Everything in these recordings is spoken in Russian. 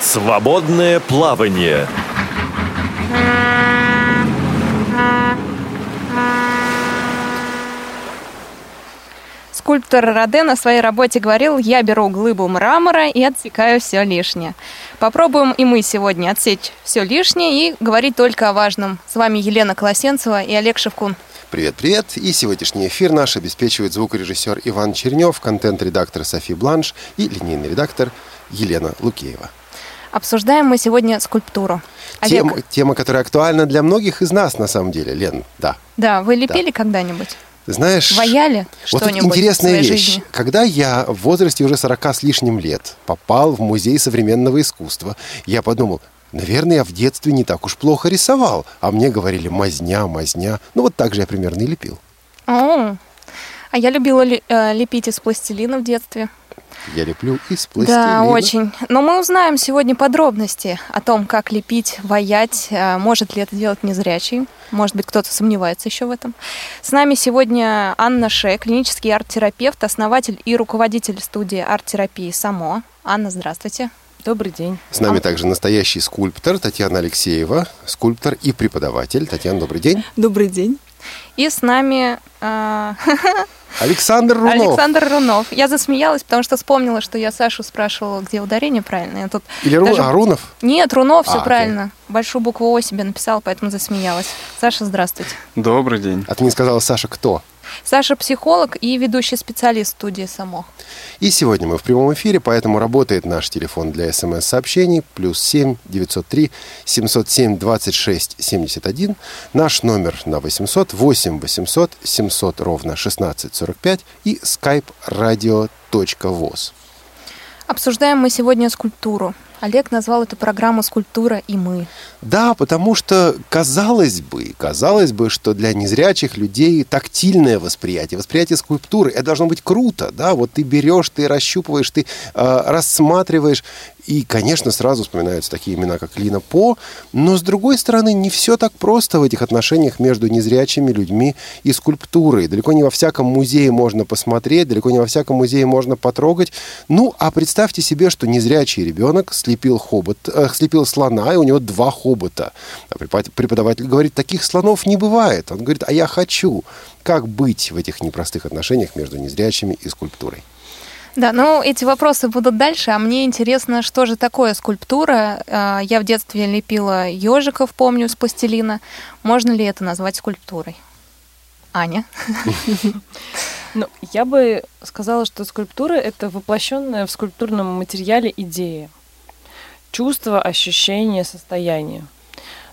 Свободное плавание. Скульптор Роден о своей работе говорил, я беру глыбу мрамора и отсекаю все лишнее. Попробуем и мы сегодня отсечь все лишнее и говорить только о важном. С вами Елена Колосенцева и Олег Шевкун. Привет-привет! И сегодняшний эфир наш обеспечивает звукорежиссер Иван Чернев, контент-редактор Софи Бланш и линейный редактор Елена Лукеева. Обсуждаем мы сегодня скульптуру. Олег. Тема, тема, которая актуальна для многих из нас, на самом деле. Лен, да. Да, вы лепили когда-нибудь? Знаешь, Ваяли вот что-нибудь интересная вещь. жизни? Когда я в возрасте уже 40 с лишним лет попал в музей современного искусства, я подумал, наверное, я в детстве не так уж плохо рисовал. А мне говорили мазня, мазня. Ну вот так же я примерно и лепил. О, а я любила э, лепить из пластилина в детстве. Я леплю из пластилина. Да, очень. Но мы узнаем сегодня подробности о том, как лепить, ваять, э, может ли это делать незрячий. Может быть, кто-то сомневается еще в этом. С нами сегодня Анна Ше, клинический арт-терапевт, основатель и руководитель студии арт-терапии «Само». Анна, здравствуйте. Добрый день. С нами также настоящий скульптор Татьяна Алексеева, скульптор и преподаватель. Татьяна, добрый день. Добрый день. И с нами э, Александр Рунов. Александр Рунов. Я засмеялась, потому что вспомнила, что я Сашу спрашивала, где ударение правильно. Я тут Или Ру... даже- а, Рунов? Нет, Рунов, все А, правильно. Большую букву О себе написала, поэтому засмеялась. Саша, здравствуйте. Добрый день. А ты не сказала, Саша, кто? Саша психолог и ведущий специалист студии «Само». И сегодня мы в прямом эфире, поэтому работает наш телефон для смс-сообщений плюс 7 903 707 26 71. Наш номер на 800 8 800 700 ровно 16 45 и skype radio.voz. Обсуждаем мы сегодня скульптуру. Олег назвал эту программу «Скульптура и мы». Да, потому что казалось бы, казалось бы, что для незрячих людей тактильное восприятие, восприятие скульптуры, это должно быть круто, да, вот ты берешь, ты расщупываешь, ты э, рассматриваешь, и, конечно, сразу вспоминаются такие имена, как Лина По, но, с другой стороны, не все так просто в этих отношениях между незрячими людьми и скульптурой. Далеко не во всяком музее можно посмотреть, далеко не во всяком музее можно потрогать. Ну, а представьте себе, что незрячий ребенок слепил, хобот, э, слепил слона, и у него два хобота. А препод- преподаватель говорит, таких слонов не бывает. Он говорит, а я хочу. Как быть в этих непростых отношениях между незрячими и скульптурой? Да, ну эти вопросы будут дальше, а мне интересно, что же такое скульптура. А, Я в детстве лепила ежиков, помню, с пластилина. Можно ли это назвать скульптурой? Аня? Ну, я бы сказала, что скульптура — это воплощенная в скульптурном материале идея. Чувство, ощущение, состояние.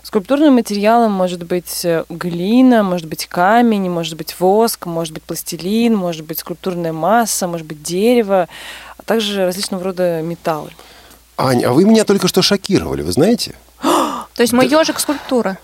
Скульптурным материалом может быть э, глина, может быть камень, может быть воск, может быть пластилин, может быть скульптурная масса, может быть дерево, а также различного рода металлы. Аня, а вы меня только что шокировали, вы знаете? То есть мой ежик скульптура,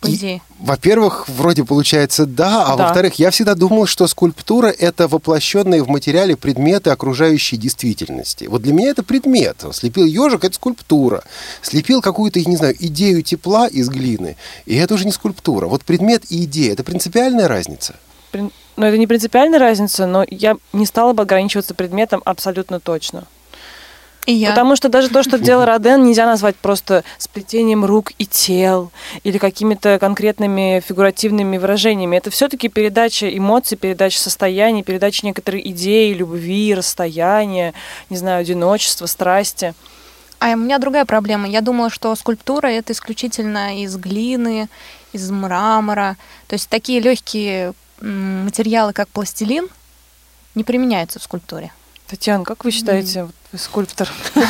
по идее. Во-первых, вроде получается да, а Да. во-вторых, я всегда думал, что скульптура это воплощенные в материале предметы окружающей действительности. Вот для меня это предмет. Слепил ежик, это скульптура. Слепил какую-то, я не знаю, идею тепла из глины, и это уже не скульптура. Вот предмет и идея это принципиальная разница. Но это не принципиальная разница, но я не стала бы ограничиваться предметом абсолютно точно. И я. Потому что даже то, что делал Роден, нельзя назвать просто сплетением рук и тел или какими-то конкретными фигуративными выражениями. Это все-таки передача эмоций, передача состояний, передача некоторой идеи, любви, расстояния, не знаю, одиночества, страсти. А у меня другая проблема. Я думала, что скульптура это исключительно из глины, из мрамора. То есть такие легкие материалы, как пластилин, не применяются в скульптуре. Татьяна, как вы считаете, вы скульптор?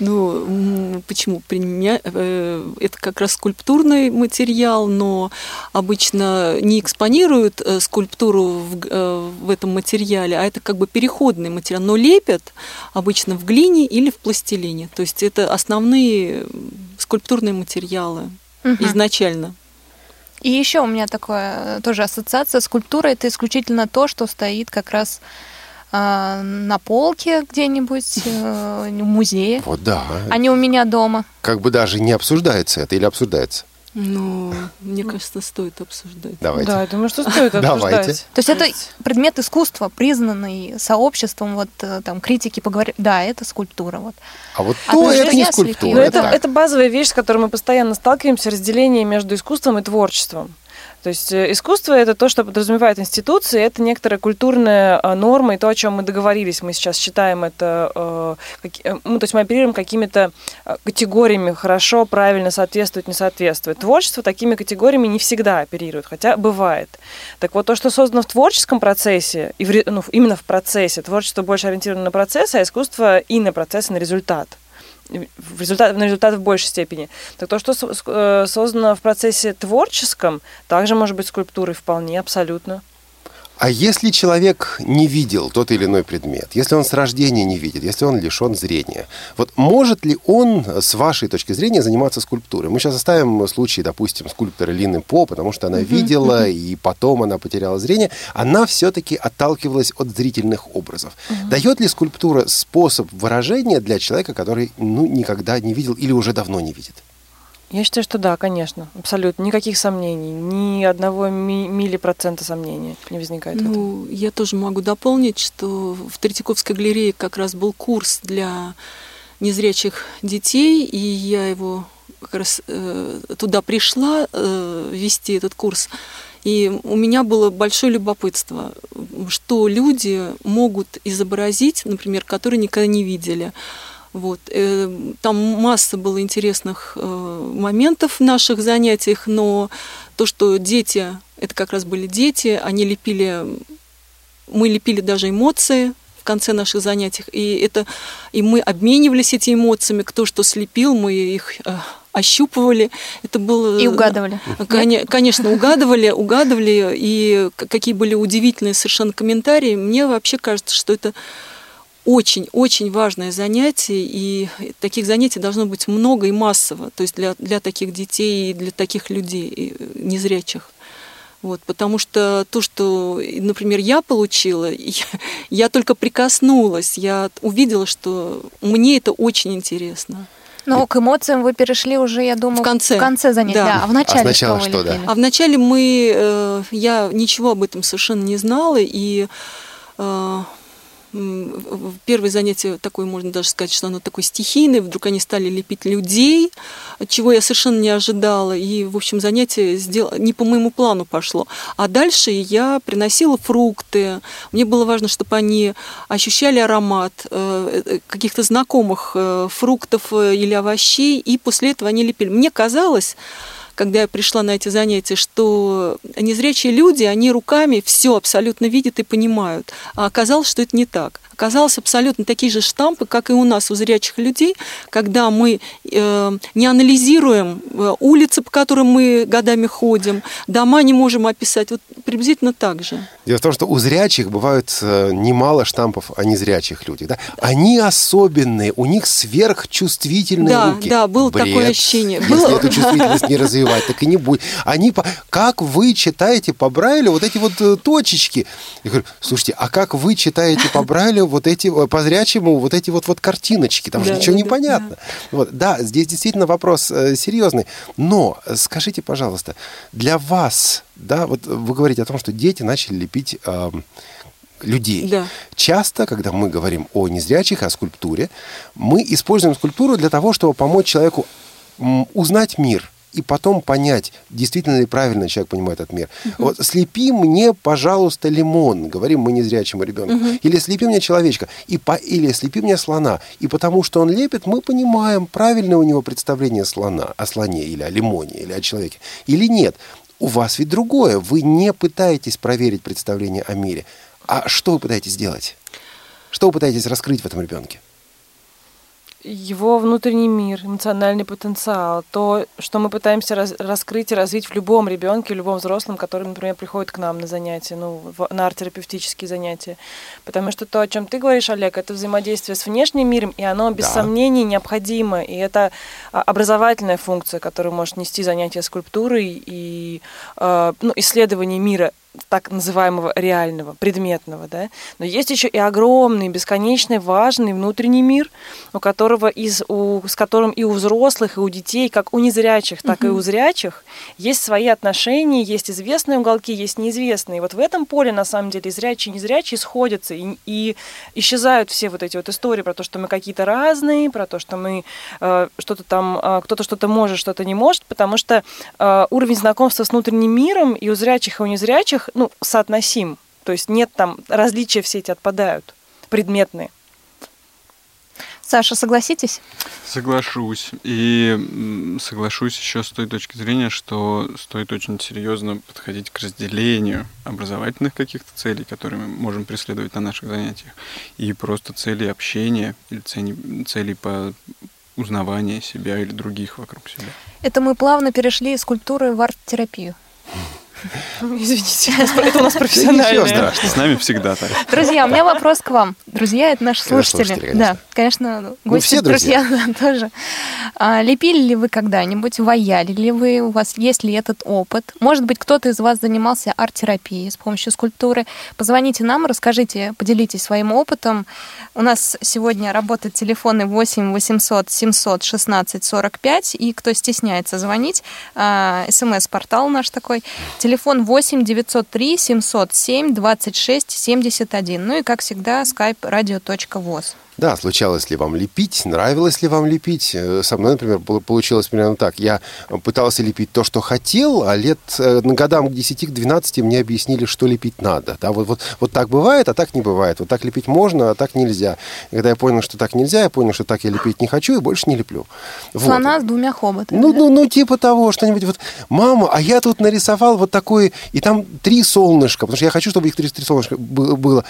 Ну, почему? Э, Это как раз скульптурный материал, но обычно не экспонируют э, скульптуру в, э, в этом материале, а это как бы переходный материал. Но лепят обычно в глине или в пластилине. То есть это основные скульптурные материалы изначально. И еще у меня такое тоже ассоциация. Скульптура это исключительно то, что стоит как раз на полке где-нибудь э, в музее, Вот да. а не у меня дома. Как бы даже не обсуждается это или обсуждается. Ну, мне кажется, стоит обсуждать. Давайте. Да, я думаю, что стоит Давайте. обсуждать. То есть это предмет искусства, признанный сообществом, вот э, там критики поговорили, да, это скульптура. Вот. А вот А то то, это не скульптура. Но это это, это базовая вещь, с которой мы постоянно сталкиваемся, разделение между искусством и творчеством. То есть э, искусство это то, что подразумевает институции, это некоторая культурная э, норма, и то, о чем мы договорились, мы сейчас считаем это, э, ну, то есть мы оперируем какими-то категориями, хорошо, правильно, соответствует, не соответствует. Творчество такими категориями не всегда оперирует, хотя бывает. Так вот, то, что создано в творческом процессе, и в ну, именно в процессе, творчество больше ориентировано на процесс, а искусство и на процесс, и на результат в результат, на результат в большей степени. Так то, что э, создано в процессе творческом, также может быть скульптурой вполне, абсолютно. А если человек не видел тот или иной предмет, если он с рождения не видит, если он лишен зрения, вот может ли он, с вашей точки зрения, заниматься скульптурой? Мы сейчас оставим случай, допустим, скульптора Лины По, потому что она видела, и потом она потеряла зрение. Она все-таки отталкивалась от зрительных образов. Дает ли скульптура способ выражения для человека, который ну, никогда не видел или уже давно не видит? Я считаю, что да, конечно, абсолютно. Никаких сомнений, ни одного ми- миллипроцента сомнений не возникает. Ну, я тоже могу дополнить, что в Третьяковской галерее как раз был курс для незрячих детей, и я его как раз э, туда пришла э, вести этот курс. И у меня было большое любопытство, что люди могут изобразить, например, которые никогда не видели. Вот. э, Там масса было интересных э, моментов в наших занятиях, но то, что дети, это как раз были дети, они лепили, мы лепили даже эмоции в конце наших занятий, и это, и мы обменивались этими эмоциями, кто что слепил, мы их э, ощупывали, это было... И угадывали. Коне- Конечно, угадывали, угадывали, и какие были удивительные совершенно комментарии. Мне вообще кажется, что это очень-очень важное занятие, и таких занятий должно быть много и массово, то есть для, для таких детей и для таких людей э, незрячих. Вот, потому что то, что, например, я получила, я, я только прикоснулась, я увидела, что мне это очень интересно. Но к эмоциям вы перешли уже, я думаю, В конце. в конце занятия. Да. Да. а в начале А сначала что что, да? А вначале мы, э, я ничего об этом совершенно не знала, и э, в- в первое занятие такое, можно даже сказать, что оно такое стихийное, вдруг они стали лепить людей, чего я совершенно не ожидала, и, в общем, занятие сдел... не по моему плану пошло. А дальше я приносила фрукты, мне было важно, чтобы они ощущали аромат э, э, каких-то знакомых э, фруктов или овощей, и после этого они лепили. Мне казалось, когда я пришла на эти занятия, что незрячие люди, они руками все абсолютно видят и понимают. А оказалось, что это не так. Оказалось абсолютно такие же штампы, как и у нас, у зрячих людей, когда мы э, не анализируем э, улицы, по которым мы годами ходим, дома не можем описать. Вот приблизительно так же. Дело в том, что у зрячих бывают э, немало штампов о незрячих людях. Да? Они особенные, у них сверхчувствительные Да, руки. да, было Бред. такое ощущение. Если Было- эту чувствительность не развивать, так и не будет. Они по... Как вы читаете по Брайлю вот эти вот э, точечки? Я говорю, слушайте, а как вы читаете по Брайлю вот эти, э, по зрячему вот эти вот, вот картиночки? Там же Да, ничего да, не да, понятно. Вот, да, здесь действительно вопрос э, серьезный. Но э, скажите, пожалуйста, для вас, да, вот вы говорите о том, что дети начали лепить эм, людей. Да. Часто, когда мы говорим о незрячих, о скульптуре, мы используем скульптуру для того, чтобы помочь человеку узнать мир и потом понять, действительно ли правильно человек понимает этот мир. Вот слепи мне, пожалуйста, лимон, говорим мы незрячему ребенку, или слепи мне человечка, и по, или слепи мне слона. И потому что он лепит, мы понимаем, правильное у него представление слона, о слоне, или о лимоне, или о человеке, или нет. У вас ведь другое. Вы не пытаетесь проверить представление о мире. А что вы пытаетесь сделать? Что вы пытаетесь раскрыть в этом ребенке? Его внутренний мир, эмоциональный потенциал, то, что мы пытаемся раз- раскрыть и развить в любом ребенке, в любом взрослом, который, например, приходит к нам на занятия, ну, в- на арт-терапевтические занятия. Потому что то, о чем ты говоришь, Олег, это взаимодействие с внешним миром, и оно без Да. сомнений необходимо. И это а, образовательная функция, которую может нести занятие скульптурой и э, ну, исследование мира так называемого реального, предметного, да, но есть еще и огромный, бесконечный, важный внутренний мир, у которого из, у, с которым и у взрослых, и у детей, как у незрячих, так угу. и у зрячих, есть свои отношения, есть известные уголки, есть неизвестные. Вот в этом поле, на самом деле, зрячие и незрячие сходятся, и, и исчезают все вот эти вот истории про то, что мы какие-то разные, про то, что мы э, что-то там, э, кто-то что-то может, что-то не может, потому что э, уровень знакомства с внутренним миром и у зрячих, и у незрячих ну, соотносим. То есть нет там, различия все эти отпадают, предметные. Саша, согласитесь? Соглашусь. И соглашусь еще с той точки зрения, что стоит очень серьезно подходить к разделению образовательных каких-то целей, которые мы можем преследовать на наших занятиях, и просто целей общения или целей по узнавания себя или других вокруг себя. Это мы плавно перешли из культуры в арт-терапию. Извините, это у нас профессиональное. С нами всегда так. Друзья, у меня вопрос к вам. Друзья, это наши слушатели. Да, конечно, ну, гости, все друзья тоже. А, лепили ли вы когда-нибудь, ваяли ли вы, у вас есть ли этот опыт? Может быть, кто-то из вас занимался арт-терапией с помощью скульптуры? Позвоните нам, расскажите, поделитесь своим опытом. У нас сегодня работают телефоны 8 800 700 16 45, и кто стесняется звонить, а, смс-портал наш такой, Телефон 8 903 707 26 71. Ну и, как всегда, skype radio.voz. Да, случалось ли вам лепить, нравилось ли вам лепить. Э, со мной, например, получилось примерно так. Я пытался лепить то, что хотел, а лет э, на годам к 10 к 12 мне объяснили, что лепить надо. Да, вот, вот, вот так бывает, а так не бывает. Вот так лепить можно, а так нельзя. И когда я понял, что так нельзя, я понял, что так я лепить не хочу и больше не леплю. Слона вот. с двумя хоботами. Ну, да? ну, ну, типа того, что-нибудь. Вот, мама, а я тут нарисовал вот такое, и там три солнышка, потому что я хочу, чтобы их три, три солнышка было.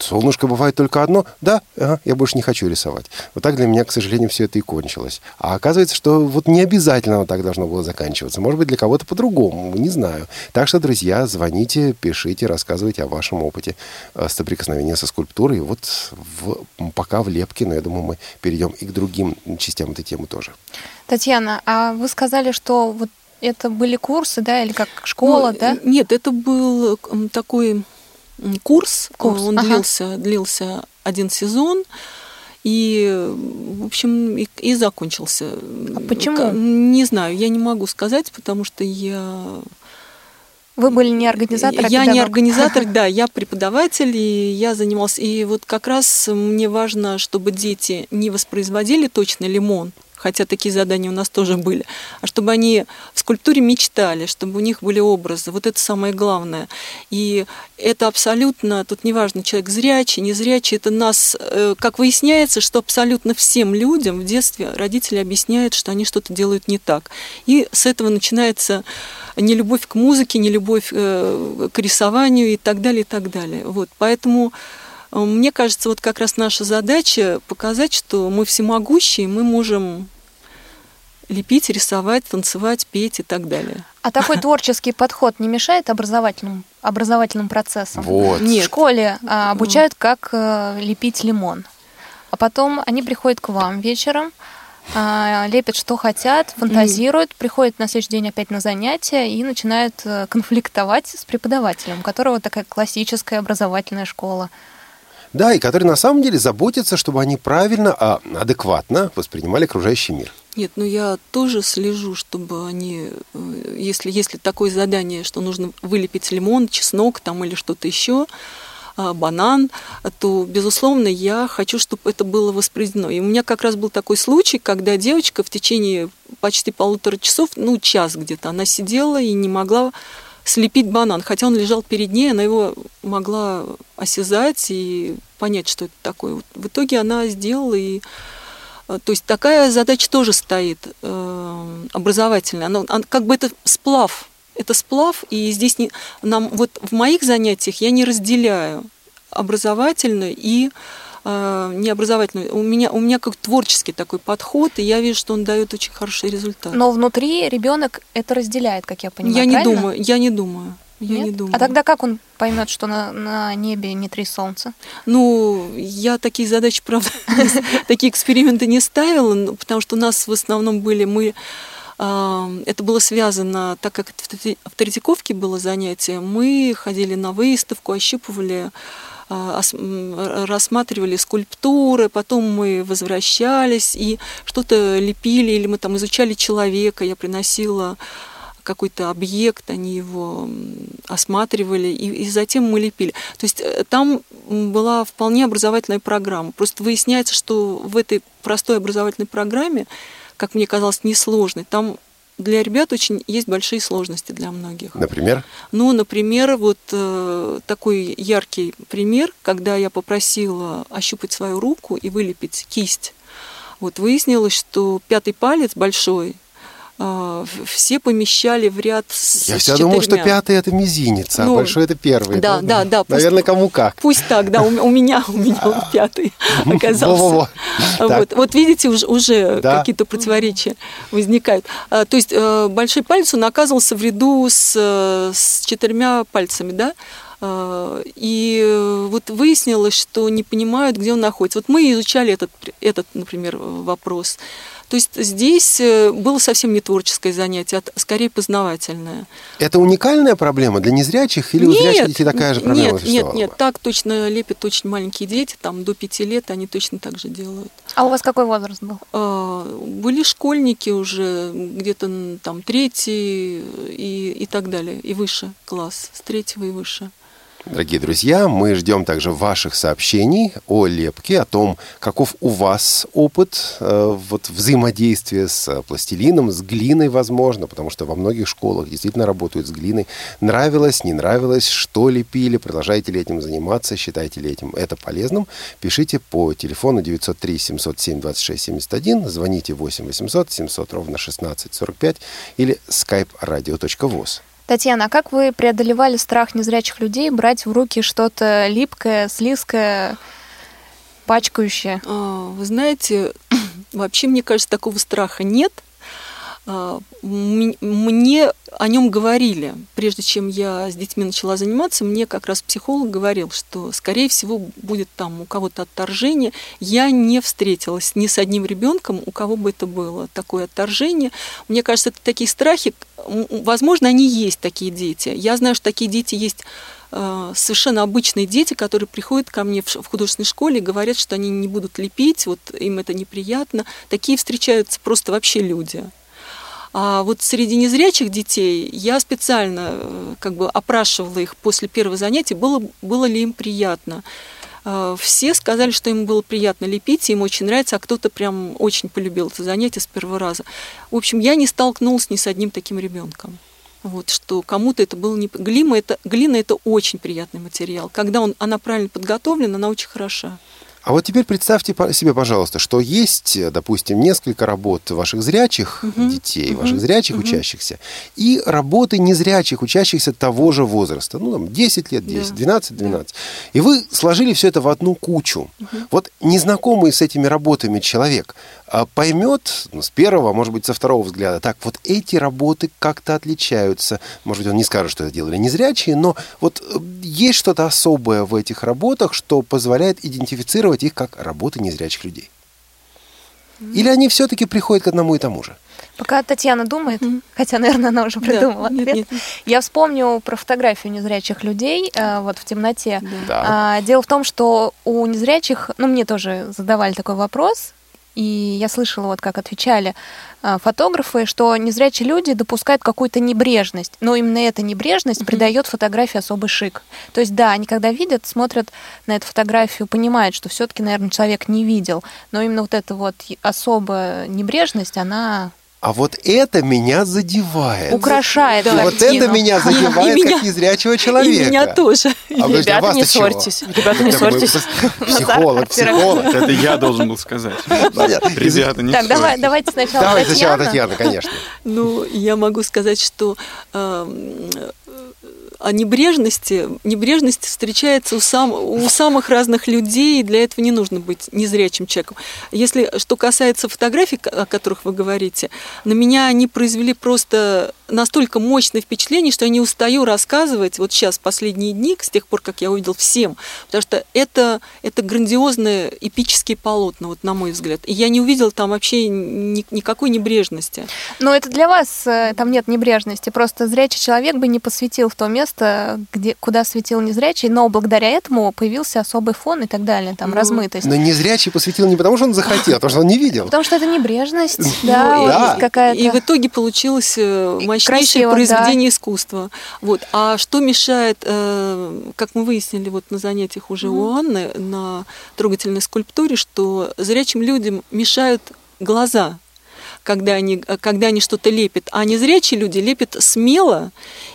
Солнышко бывает только одно, да, ага, я больше не хочу рисовать. Вот так для меня, к сожалению, все это и кончилось. А оказывается, что вот не обязательно вот так должно было заканчиваться. Может быть, для кого-то по-другому, не знаю. Так что, друзья, звоните, пишите, рассказывайте о вашем опыте э, соприкосновения со скульптурой. Вот в, пока в лепке, но я думаю, мы перейдем и к другим частям этой темы тоже. Татьяна, а вы сказали, что вот это были курсы, да, или как школа, ну, да? Нет, это был такой курс. курс. Он ага. длился, длился один сезон. И, в общем, и, и закончился. А почему? Не знаю, я не могу сказать, потому что я... Вы были не организатор, а Я педагог. не организатор, да, я преподаватель, и я занимался. И вот как раз мне важно, чтобы дети не воспроизводили точно лимон, хотя такие задания у нас тоже были, а чтобы они в скульптуре мечтали, чтобы у них были образы. Вот это самое главное. И это абсолютно, тут неважно, человек зрячий, незрячий, это нас, э, как выясняется, что абсолютно всем людям в детстве родители объясняют, что они что-то делают не так. И с этого начинается не любовь к музыке, не любовь э, к рисованию и так далее, и так далее. Вот, поэтому мне кажется, вот как раз наша задача показать, что мы всемогущие, мы можем лепить, рисовать, танцевать, петь и так далее. А такой творческий подход не мешает образовательным, образовательным процессам? Вот. Нет. В школе а, обучают, как а, лепить лимон. А потом они приходят к вам вечером, а, лепят, что хотят, фантазируют, mm. приходят на следующий день опять на занятия и начинают э, конфликтовать с преподавателем, у которого такая классическая образовательная школа. Да, и которые на самом деле заботятся, чтобы они правильно, а адекватно воспринимали окружающий мир. Нет, ну я тоже слежу, чтобы они, э, если, если такое задание, что нужно вылепить лимон, чеснок там или что-то еще, а, банан, то, безусловно, я хочу, чтобы это было воспроизведено. И у меня как раз был такой случай, когда девочка в течение почти полутора часов, ну, час где-то, она сидела и не могла слепить банан, хотя он лежал перед ней, она его могла осязать и понять, что это такое. В итоге она сделала и э, то есть такая задача тоже стоит э, образовательная. Она, она, как бы это сплав, это сплав, и здесь не, нам вот в моих занятиях я не разделяю образовательную и необразовательную. У меня, у меня как творческий такой подход, и я вижу, что он дает очень хороший результат. Но внутри ребенок это разделяет, как я понимаю. Я правильно? не думаю, я не думаю. Я Нет? не думаю. А тогда как он поймет, что на, на небе не три солнца? Ну, я такие задачи, правда, такие эксперименты не ставила, потому что у нас в основном были мы а, это было связано, так как в Третьяковке было занятие, мы ходили на выставку, ощупывали а, рассматривали скульптуры, потом мы возвращались и что-то лепили, или мы там изучали человека, я приносила какой-то объект, они его осматривали, и, и затем мы лепили. То есть э, там была вполне образовательная программа. Просто выясняется, что в этой простой образовательной программе, как мне казалось, несложной, там для ребят очень есть большие сложности для многих. Например? Ну, например, вот э, такой яркий пример, когда я попросила ощупать свою руку и вылепить кисть. Вот выяснилось, что пятый палец большой все помещали в ряд с Я всегда думал, что пятый это мизинец, а ну, большой это первый. Да, да, да. да Наверное, кому как. Пусть так, да, у, у меня, у меня он пятый оказался. Вот, вот видите, уже, уже какие-то противоречия возникают. А, то есть э, большой палец, он оказывался в ряду с, с четырьмя пальцами, да? А, и вот выяснилось, что не понимают, где он находится. Вот мы изучали этот, этот например, вопрос. То есть здесь э, было совсем не творческое занятие, а скорее познавательное. Это уникальная проблема для незрячих или нет, у зрячих детей такая же проблема? Нет, нет, нет, так точно лепят очень маленькие дети, там до пяти лет они точно так же делают. А у вас какой возраст был? А, были школьники уже, где-то там третий и, и так далее, и выше класс, с третьего и выше. Дорогие друзья, мы ждем также ваших сообщений о лепке, о том, каков у вас опыт э, вот, взаимодействия с пластилином, с глиной, возможно, потому что во многих школах действительно работают с глиной. Нравилось, не нравилось, что лепили, продолжаете ли этим заниматься, считаете ли этим это полезным, пишите по телефону 903 707 26 71, звоните 8 800 700 ровно 16 45 или skype radio.voz. Татьяна, а как вы преодолевали страх незрячих людей брать в руки что-то липкое, слизкое, пачкающее? А, вы знаете, вообще, мне кажется, такого страха нет – мне о нем говорили. Прежде чем я с детьми начала заниматься, мне как раз психолог говорил, что, скорее всего, будет там у кого-то отторжение. Я не встретилась ни с одним ребенком, у кого бы это было такое отторжение. Мне кажется, это такие страхи, возможно, они есть, такие дети. Я знаю, что такие дети есть а, совершенно обычные дети, которые приходят ко мне в художественной школе и говорят, что они не будут лепить, вот им это неприятно. Такие встречаются просто вообще люди. А вот среди незрячих детей я специально э, как бы опрашивала их после первого занятия, было, было ли им приятно. А, все сказали, что им было приятно лепить, им очень нравится, а кто-то прям очень полюбил это занятие с первого раза. В общем, я не столкнулась ни с одним таким ребенком. Вот, что кому-то это было не... Глина это, глина это очень приятный материал. Когда он, она правильно подготовлена, она очень хороша. А вот теперь представьте себе, пожалуйста, что есть, допустим, несколько работ ваших зрячих угу, детей, угу, ваших зрячих угу. учащихся, и работы незрячих учащихся того же возраста, ну, там, 10 лет, 10, да. 12, 12. Да. И вы сложили все это в одну кучу. Угу. Вот незнакомый с этими работами человек поймет ну, с первого, может быть, со второго взгляда, так, вот эти работы как-то отличаются. Может быть, он не скажет, что это делали незрячие, но вот э, есть что-то особое в этих работах, что позволяет идентифицировать их как работы незрячих людей? Или они все-таки приходят к одному и тому же? Пока Татьяна думает, mm-hmm. хотя, наверное, она уже придумала да, ответ, нет, нет. я вспомню про фотографию незрячих людей э, вот в темноте. Да. А, дело в том, что у незрячих, ну, мне тоже задавали такой вопрос, и я слышала, вот как отвечали а, фотографы, что незрячие люди допускают какую-то небрежность. Но именно эта небрежность mm-hmm. придает фотографии особый шик. То есть, да, они когда видят, смотрят на эту фотографию, понимают, что все-таки, наверное, человек не видел. Но именно вот эта вот особая небрежность, она а вот это меня задевает. Украшает. Да, вот это меня задевает и, как незрячего человека. И меня тоже. А, Ребята, не ссорьтесь. Ребята, не ссорьтесь. Психолог, психолог. Это я должен был сказать. Ребята, не Так, давайте сначала Давайте сначала Татьяна, конечно. Ну, я могу сказать, что о небрежности. Небрежность встречается у, сам, у самых разных людей, и для этого не нужно быть незрячим человеком. Если что касается фотографий, о которых вы говорите, на меня они произвели просто настолько мощное впечатление, что я не устаю рассказывать вот сейчас, последние дни, с тех пор, как я увидел всем, потому что это, это грандиозные эпические полотна, вот на мой взгляд. И я не увидела там вообще ни, никакой небрежности. Но это для вас э, там нет небрежности, просто зрячий человек бы не посвятил в то место, где, куда светил незрячий, но благодаря этому появился особый фон и так далее, там Ну, размытость. Но незрячий посвятил не потому, что он захотел, а потому что он не видел. Потому что это небрежность, Ну, да, какая-то... И в итоге получилось э, мощнейшее произведение искусства. Вот. А что мешает, э, как мы выяснили вот на занятиях уже у Анны на трогательной скульптуре, что зрячим людям мешают глаза когда они, э, когда они что-то лепят. А незрячие люди лепят смело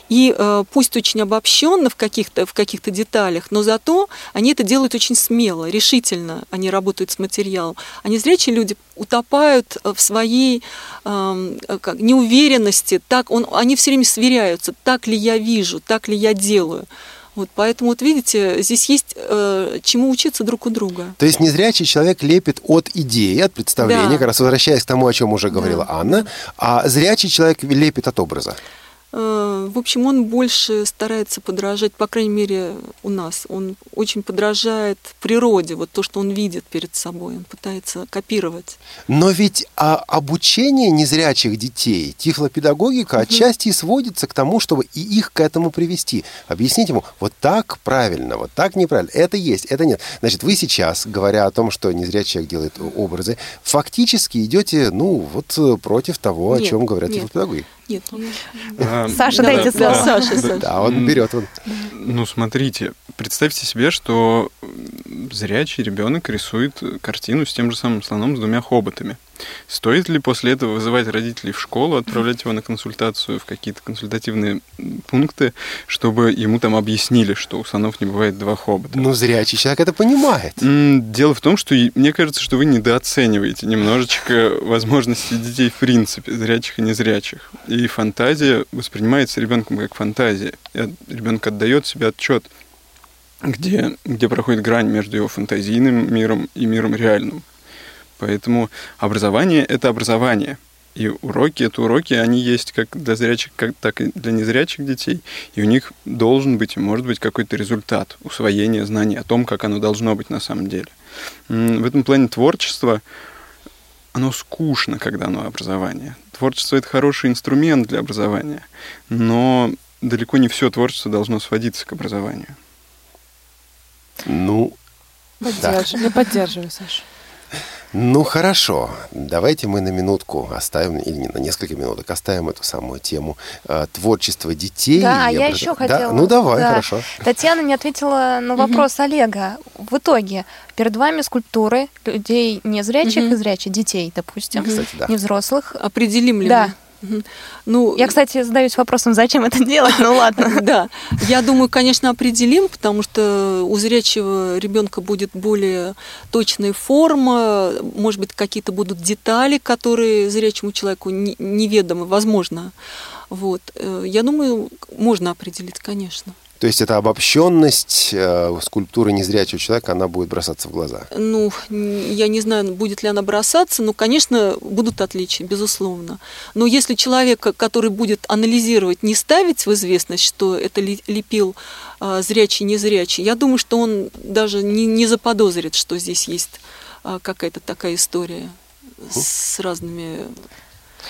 и э, пусть очень обобщенно в каких-то в каких-то деталях, но зато они это делают очень смело, решительно. Они работают с материалом. А незрячие люди утопают э, в своей эм, э, как, неуверенности. Так он, они все время сверяются, так ли я вижу, так ли я делаю. Вот, поэтому, вот видите, здесь есть э, чему учиться друг у друга. То есть незрячий человек лепит от идеи, от представления, Да. как раз возвращаясь к тому, о чем уже говорила Анна, а зрячий человек лепит от образа. Э, В общем, он больше старается подражать, по крайней мере, у нас. Он очень подражает природе, вот то, что он видит перед собой. Он пытается копировать. Но ведь а, обучение незрячих детей, тифлопедагогика отчасти и сводится к тому, чтобы и их к этому привести. Объяснить ему, вот так правильно, вот так неправильно, это есть, это нет. Значит, вы сейчас, говоря о том, что незрячий человек делает образы, фактически идете, ну, вот э, против того, о Нет, чем говорят нет. тифлопедагоги. Нет, он... А, Саша, Да, дайте да, слово. Саша, Саша. Да, он берет. Он. Ну, смотрите, представьте себе, что зрячий ребенок рисует картину с тем же самым слоном с двумя хоботами. Стоит ли после этого вызывать родителей в школу, отправлять его на консультацию в какие-то консультативные пункты, чтобы ему там объяснили, что у слонов не бывает два хобота? Ну, зрячий человек это понимает. Дело в том, что мне кажется, что вы недооцениваете немножечко возможности детей в принципе, зрячих и незрячих. И фантазия воспринимается ребенком как фантазия. Ребенок отдает себе отчет, где, где проходит грань между его фантазийным миром и миром реальным. Поэтому образование — это образование. И уроки — это уроки, они есть как для зрячих, как, так и для незрячих детей. И у них должен быть и может быть какой-то результат усвоения знаний о том, как оно должно быть на самом деле. В этом плане творчество, оно скучно, когда оно образование. Творчество — это хороший инструмент для образования, но далеко не все творчество должно сводиться к образованию. Ну, Поддерживаю. Я поддерживаю, Саша. Ну хорошо, давайте мы на минутку оставим, или не на несколько минуток, оставим эту самую тему э, творчества детей. Да, и я образ- еще Да? хотела. Ну давай, да. хорошо. Татьяна не ответила на вопрос Олега. В итоге перед вами скульптуры людей незрячих Мгм. и зрячих, детей, допустим, Кстати, да. не взрослых. Определим ли Да. мы? Ну, Я, кстати, задаюсь вопросом, зачем это делать, ну ладно. Да, я думаю, конечно, определим, потому что у зрячего ребенка будет более точная форма, может быть, какие-то будут детали, которые зрячему человеку не- неведомы, возможно. Вот. э, Я думаю, можно определить, конечно. То есть эта обобщенность э, скульптуры незрячего человека, она будет бросаться в глаза. Ну, я не знаю, будет ли она бросаться, но, конечно, будут отличия, безусловно. Но если человек, который будет анализировать, не ставить в известность, что это лепил а, зрячий, незрячий, я думаю, что он даже не, не заподозрит, что здесь есть а, какая-то такая история с разными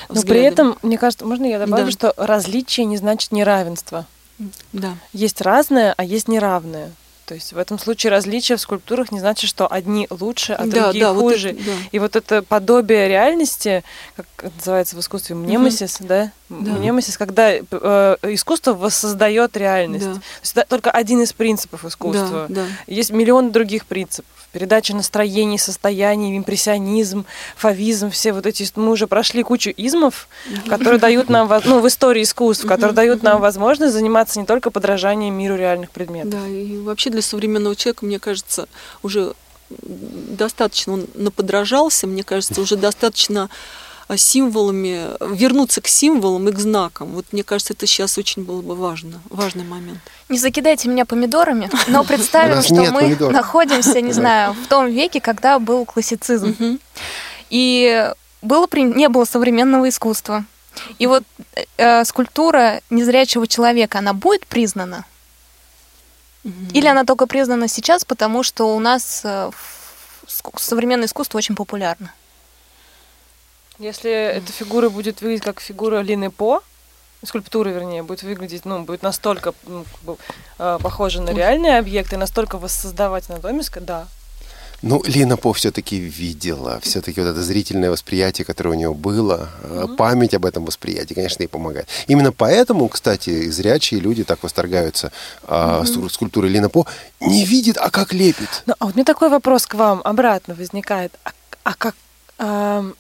Но при этом, мне кажется, можно я добавлю, Да. что различие не значит неравенство. Да. Есть разное, а есть неравное. То есть в этом случае различия в скульптурах не значит, что одни лучше, а да, другие да, вот хуже. это, да. И вот это подобие реальности, как это называется в искусстве, мнемосис, да? Да. Мнемосис, когда э, искусство воссоздает реальность. Да. То есть это только один из принципов искусства. Да, да. Есть миллион других принципов. Передача настроений, состояний, импрессионизм, фавизм, все вот эти... Мы уже прошли кучу измов, которые дают нам, ну, в истории искусств, которые дают нам возможность заниматься не только подражанием миру реальных предметов. Да, и вообще для современного человека, мне кажется, уже достаточно он наподражался, мне кажется, уже достаточно символами, вернуться к символам и к знакам. Вот мне кажется, это сейчас очень было бы важно, важный момент. Не закидайте меня помидорами, но представим, что мы помидоров. находимся, не знаю, в том веке, когда был классицизм. Мгм. И было, при- не было современного искусства. И вот э, скульптура незрячего человека, она будет признана? Или она только признана сейчас, потому что у нас э, современное искусство очень популярно? Если эта фигура будет выглядеть как фигура Лины По, скульптура, вернее, будет выглядеть, ну, будет настолько ну, э, похожа на реальные объекты, настолько воссоздавать анатомию, да. Ну, Лина По все-таки видела, все-таки вот это зрительное восприятие, которое у нее было, э, память об этом восприятии, конечно, ей помогает. Именно поэтому, кстати, зрячие люди так восторгаются ску- скульптурой Лина По. Не видит, а как лепит. Ну, а вот у меня такой вопрос к вам обратно возникает. А, а как... ам,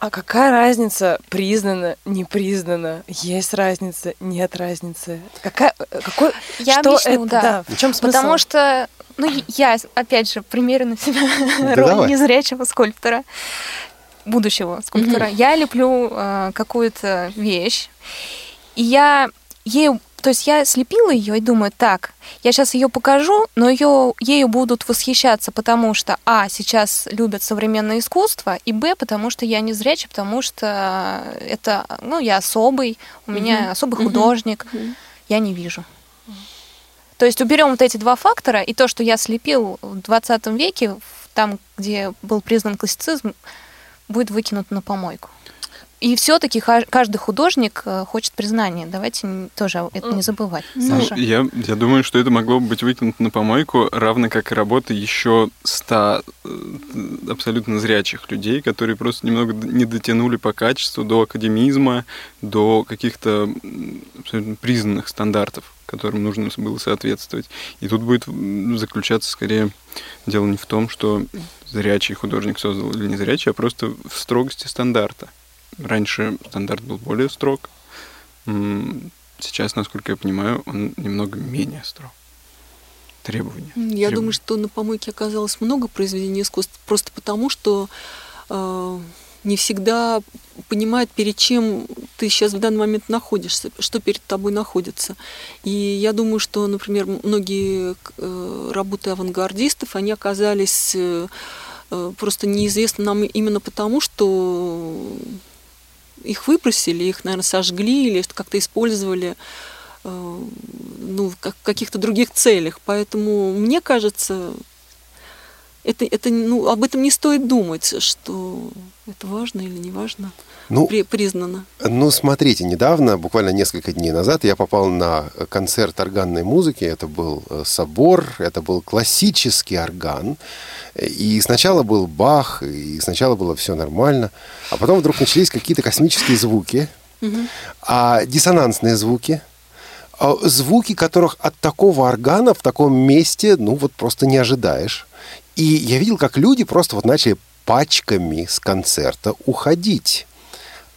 а какая разница признана, не признана? Есть разница, нет разницы? Какая, э, какой, Я что объясню, это, да. В чем смысл? Потому что, ну, я, опять же, примерю на себя Да роль давай. незрячего скульптора, будущего скульптора. Я леплю э, какую-то вещь, и я ею, то есть я слепила ее и думаю, так, я сейчас ее покажу, но ее, ею будут восхищаться, потому что, а, сейчас любят современное искусство, и, б, потому что я незрячий, потому что это, ну, я особый, у меня Мгм. особый художник, Мгм. я не вижу. То есть уберем вот эти два фактора, и то, что я слепил в 20 веке, там, где был признан классицизм, будет выкинуто на помойку. И все-таки каждый художник э, хочет признания. Давайте тоже это не забывать. Ну, Саша. Я, я думаю, что это могло бы быть выкинуто на помойку, равно как и работы еще ста э, абсолютно зрячих людей, которые просто немного д- не дотянули по качеству до академизма, до каких-то абсолютно признанных стандартов, которым нужно было соответствовать. И тут будет заключаться скорее дело не в том, что зрячий художник создал или не зрячий, а просто в строгости стандарта. Раньше стандарт был более строг, Сейчас, насколько я понимаю, он немного менее строг. Требования. Я Требования. думаю, что на помойке оказалось много произведений искусств, просто потому что э, не всегда понимают, перед чем ты сейчас в данный момент находишься, что перед тобой находится. И я думаю, что, например, многие э, работы авангардистов, они оказались э, э, просто неизвестны нам именно потому, что их выбросили, их, наверное, сожгли или как-то использовали э, ну, в как- каких-то других целях. Поэтому мне кажется, это, это, ну, об этом не стоит думать, что это важно или не важно, Ну, при- признано. Ну, смотрите, недавно, буквально несколько дней назад, я попал на концерт органной музыки. Это был э, собор, это был классический орган. И сначала был Бах, и сначала было все нормально. А потом вдруг начались какие-то космические звуки, а диссонансные звуки. а Звуки, которых от такого органа в таком месте, ну, вот просто не ожидаешь. И я видел, как люди просто вот начали пачками с концерта уходить.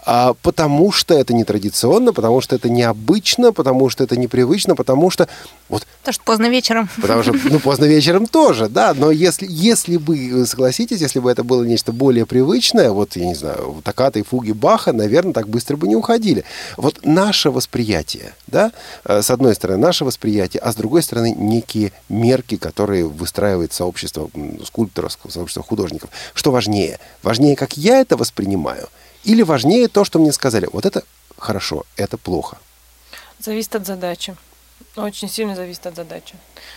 А, потому что это нетрадиционно, потому что это необычно, потому что это непривычно, потому что вот Потому что поздно вечером. Потому что, ну, поздно вечером тоже, да, но если, если бы, вы согласитесь, если бы это было нечто более привычное, вот, я не знаю, токкаты и фуги Баха, наверное, так быстро бы не уходили. Вот наше восприятие, да, э, с одной стороны, наше восприятие, а с другой стороны, некие мерки, которые выстраивает сообщество скульпторов, сообщество художников. Что важнее? Важнее, как я это воспринимаю, или важнее то, что мне сказали, вот это хорошо, это плохо. Зависит от задачи. Очень сильно зависит от задачи.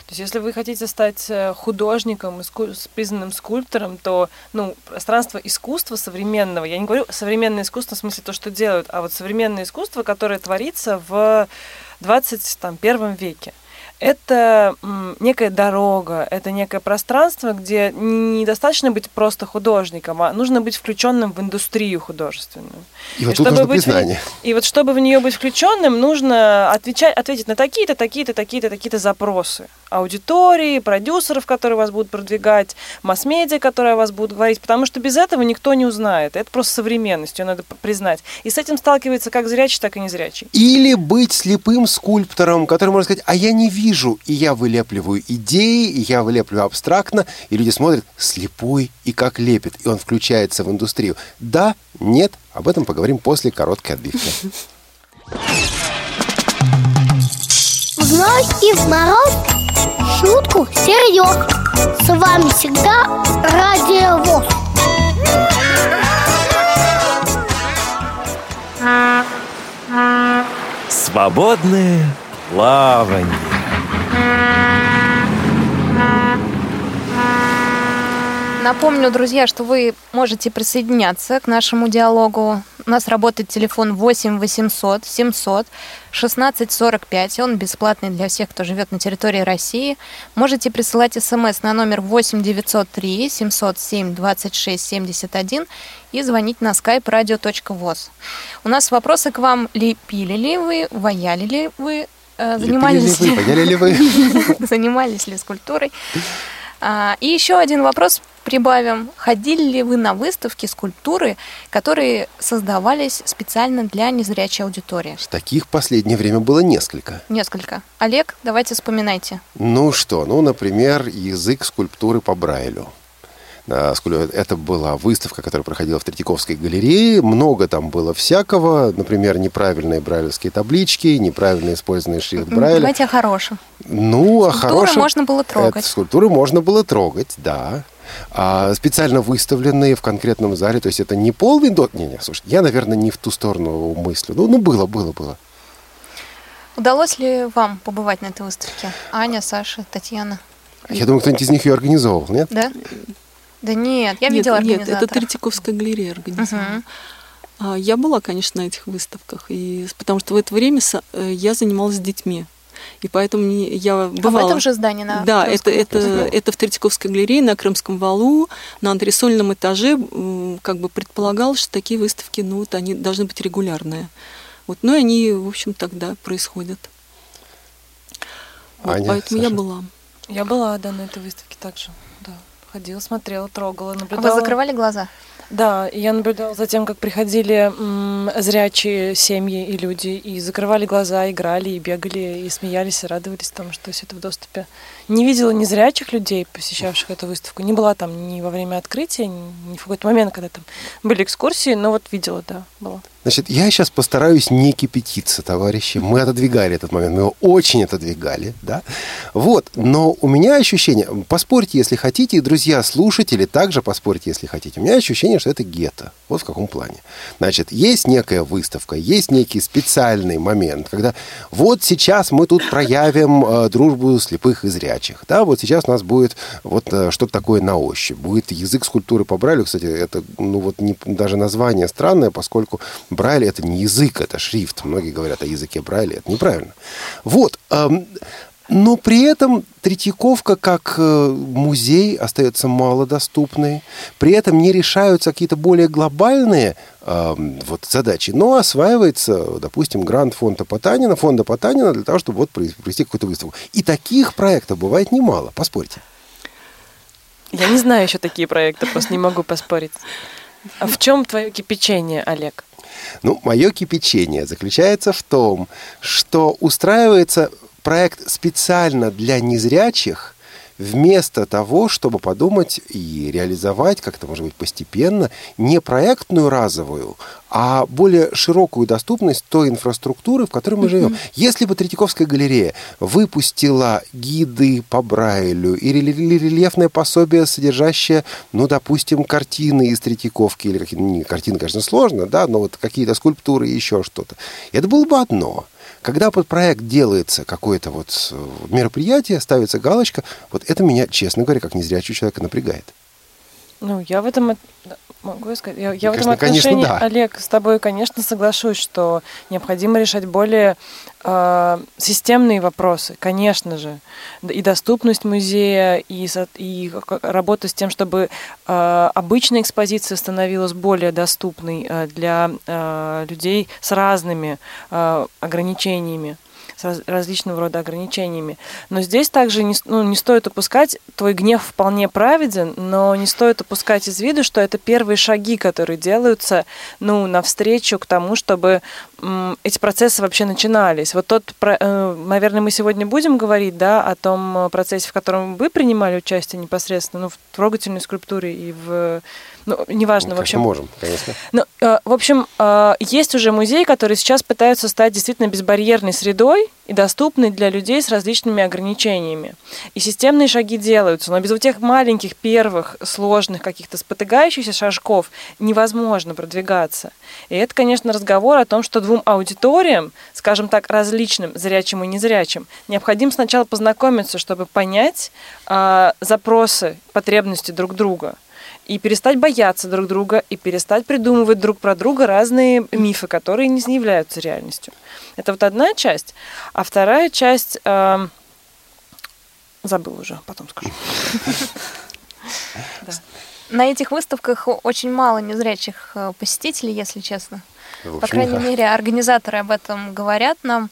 То есть, если вы хотите стать э, художником, иску- признанным скульптором, то ну, пространство искусства современного, я не говорю современное искусство в смысле то, что делают, а вот современное искусство, которое творится в 21 веке. Это некая дорога, это некое пространство, где недостаточно быть просто художником, а нужно быть включенным в индустрию художественную. И вот тут нужно признание. И вот чтобы в нее быть включенным, нужно отвечать, ответить на такие-то, такие-то, такие-то, такие-то запросы. Аудитории, продюсеров, которые вас будут продвигать, масс-медиа, которые о вас будут говорить, потому что без этого никто не узнает. Это просто современность, ее надо признать. И с этим сталкивается как зрячий, так и незрячий. Или быть слепым скульптором, который может сказать, а я не вижу, и я вылепливаю идеи, и я вылепливаю абстрактно, и люди смотрят, слепой и как лепит, и он включается в индустрию. Да, нет, об этом поговорим после короткой отбивки. В ночь и в мороз шутку серьез. С вами всегда Радио ВОЗ. Свободное плавание. Напомню, друзья, что вы можете присоединяться к нашему диалогу. У нас работает телефон 8 800 700 16 45. Он бесплатный для всех, кто живет на территории России. Можете присылать смс на номер 8 903 707 26 71 и звонить на skype radio.voz. У нас вопросы к вам. Лепили ли вы, ваяли ли вы, э, занимались ли вы, ли вы? занимались ли скульптурой? А, И еще один вопрос прибавим. Ходили ли вы на выставки скульптуры, которые создавались специально для незрячей аудитории? Таких в последнее время было несколько. Несколько. Олег, давайте вспоминайте. Ну что, ну, например, язык скульптуры по Брайлю. А, Это была выставка, которая проходила в Третьяковской галерее. Много там было всякого. Например, неправильные брайлевские таблички, неправильно использованный шрифт Брайля. Давайте о хорошем. Ну, Скульптуры хорошем... можно было трогать. Это скульптуры можно было трогать, да. А специально выставленные в конкретном зале. То есть это не полный дот... Не-не, слушай, я, наверное, не в ту сторону мыслю. Ну, ну было, было, было. Удалось ли вам побывать на этой выставке? Аня, Саша, Татьяна? Я думаю, кто-нибудь из них ее организовал, нет? Да? Да нет, я Нет, видела Нет, это организаторов. Третьяковская галерея организовала. Мгм. А, Я была, конечно, на этих выставках, и, потому что в это время э, я занималась с детьми. И поэтому я А в бывала... этом же здании на Да, это, Крымском? это, это в Третьяковской галерее на Крымском валу, на антресольном этаже, как бы предполагалось, что такие выставки, ну, вот они должны быть регулярные. Вот, ну, и они, в общем, тогда происходят. Вот, Аня, поэтому я Саша? была. Я была, да, на этой выставке также. Ходила, смотрела, трогала, А наблюдала. Вы закрывали глаза? Да, я наблюдала за тем, как приходили м, зрячие семьи и люди, и закрывали глаза, играли, и бегали, и смеялись, и радовались тому, что все это в доступе. Не видела ни зрячих людей, посещавших эту выставку, не была там ни во время открытия, ни в какой-то момент, когда там были экскурсии, но вот видела, да, была. Значит, я сейчас постараюсь не кипятиться, товарищи. Мы отодвигали этот момент, мы его очень отодвигали, да. Вот, но у меня ощущение, поспорьте, если хотите, и друзья, слушатели, также поспорьте, если хотите. У меня ощущение, что это гетто. Вот в каком плане. Значит, есть некая выставка, есть некий специальный момент, когда вот сейчас мы тут проявим э, дружбу слепых и зрячих, да, вот сейчас у нас будет вот э, что-то такое на ощупь, будет язык скульптуры по Брайлю, кстати, это, ну вот не, даже название странное, поскольку Брайль это не язык, это шрифт. Многие говорят о языке Брайля, это неправильно. Вот. но при этом Третьяковка как э, музей остается малодоступной. При этом не решаются какие-то более глобальные эм, вот, задачи, но осваивается, допустим, грант фонда Потанина, фонда Потанина для того, чтобы вот провести какую-то выставку. И таких проектов бывает немало, поспорьте. Я не знаю еще такие проекты, просто не могу поспорить. А в чем твое кипячение, Олег? Ну, мое кипячение заключается в том, что устраивается проект специально для незрячих, вместо того, чтобы подумать и реализовать, как-то, может быть, постепенно, не проектную разовую, а более широкую доступность той инфраструктуры, в которой мы живем. Если бы Третьяковская галерея выпустила гиды по Брайлю и рели- рельефное пособие, содержащее, ну, допустим, картины из Третьяковки, или не, картины, конечно, сложно, да, но вот какие-то скульптуры и еще что-то, это было бы одно. Когда под проект делается какое-то вот э, мероприятие, ставится галочка, вот это меня, честно говоря, как незрячего человека напрягает. Ну, я в этом могу сказать, я, я в этом конечно, конечно, отношении, да. Олег, с тобой, конечно, соглашусь, что необходимо решать более э, системные вопросы, конечно же, и доступность музея, и, и работа с тем, чтобы э, обычная экспозиция становилась более доступной э, для э, людей с разными э, ограничениями. С раз- различного рода ограничениями. Но здесь также не, ну, не стоит упускать, твой гнев вполне праведен, но не стоит упускать из виду, что это первые шаги, которые делаются ну, навстречу к тому, чтобы м, эти процессы вообще начинались. Вот тот, про- э, наверное, мы сегодня будем говорить да, о том э, процессе, в котором вы принимали участие непосредственно ну, в трогательной скульптуре и в... Ну, неважно, в Конечно, общем, можем, конечно. ну, э, в общем, э, есть уже музеи, которые сейчас пытаются стать действительно безбарьерной средой и доступной для людей с различными ограничениями. И системные шаги делаются, но без вот тех маленьких, первых, сложных, каких-то спотыгающихся шажков невозможно продвигаться. И это, конечно, разговор о том, что двум аудиториям, скажем так, различным, зрячим и незрячим, необходимо сначала познакомиться, чтобы понять э, запросы, потребности друг друга и перестать бояться друг друга, и перестать придумывать друг про друга разные мифы, которые не являются реальностью. Это вот одна часть. А вторая часть... э, забыл уже, потом скажу. На этих выставках очень мало незрячих э, посетителей, если честно. По крайней мере, организаторы об этом говорят нам.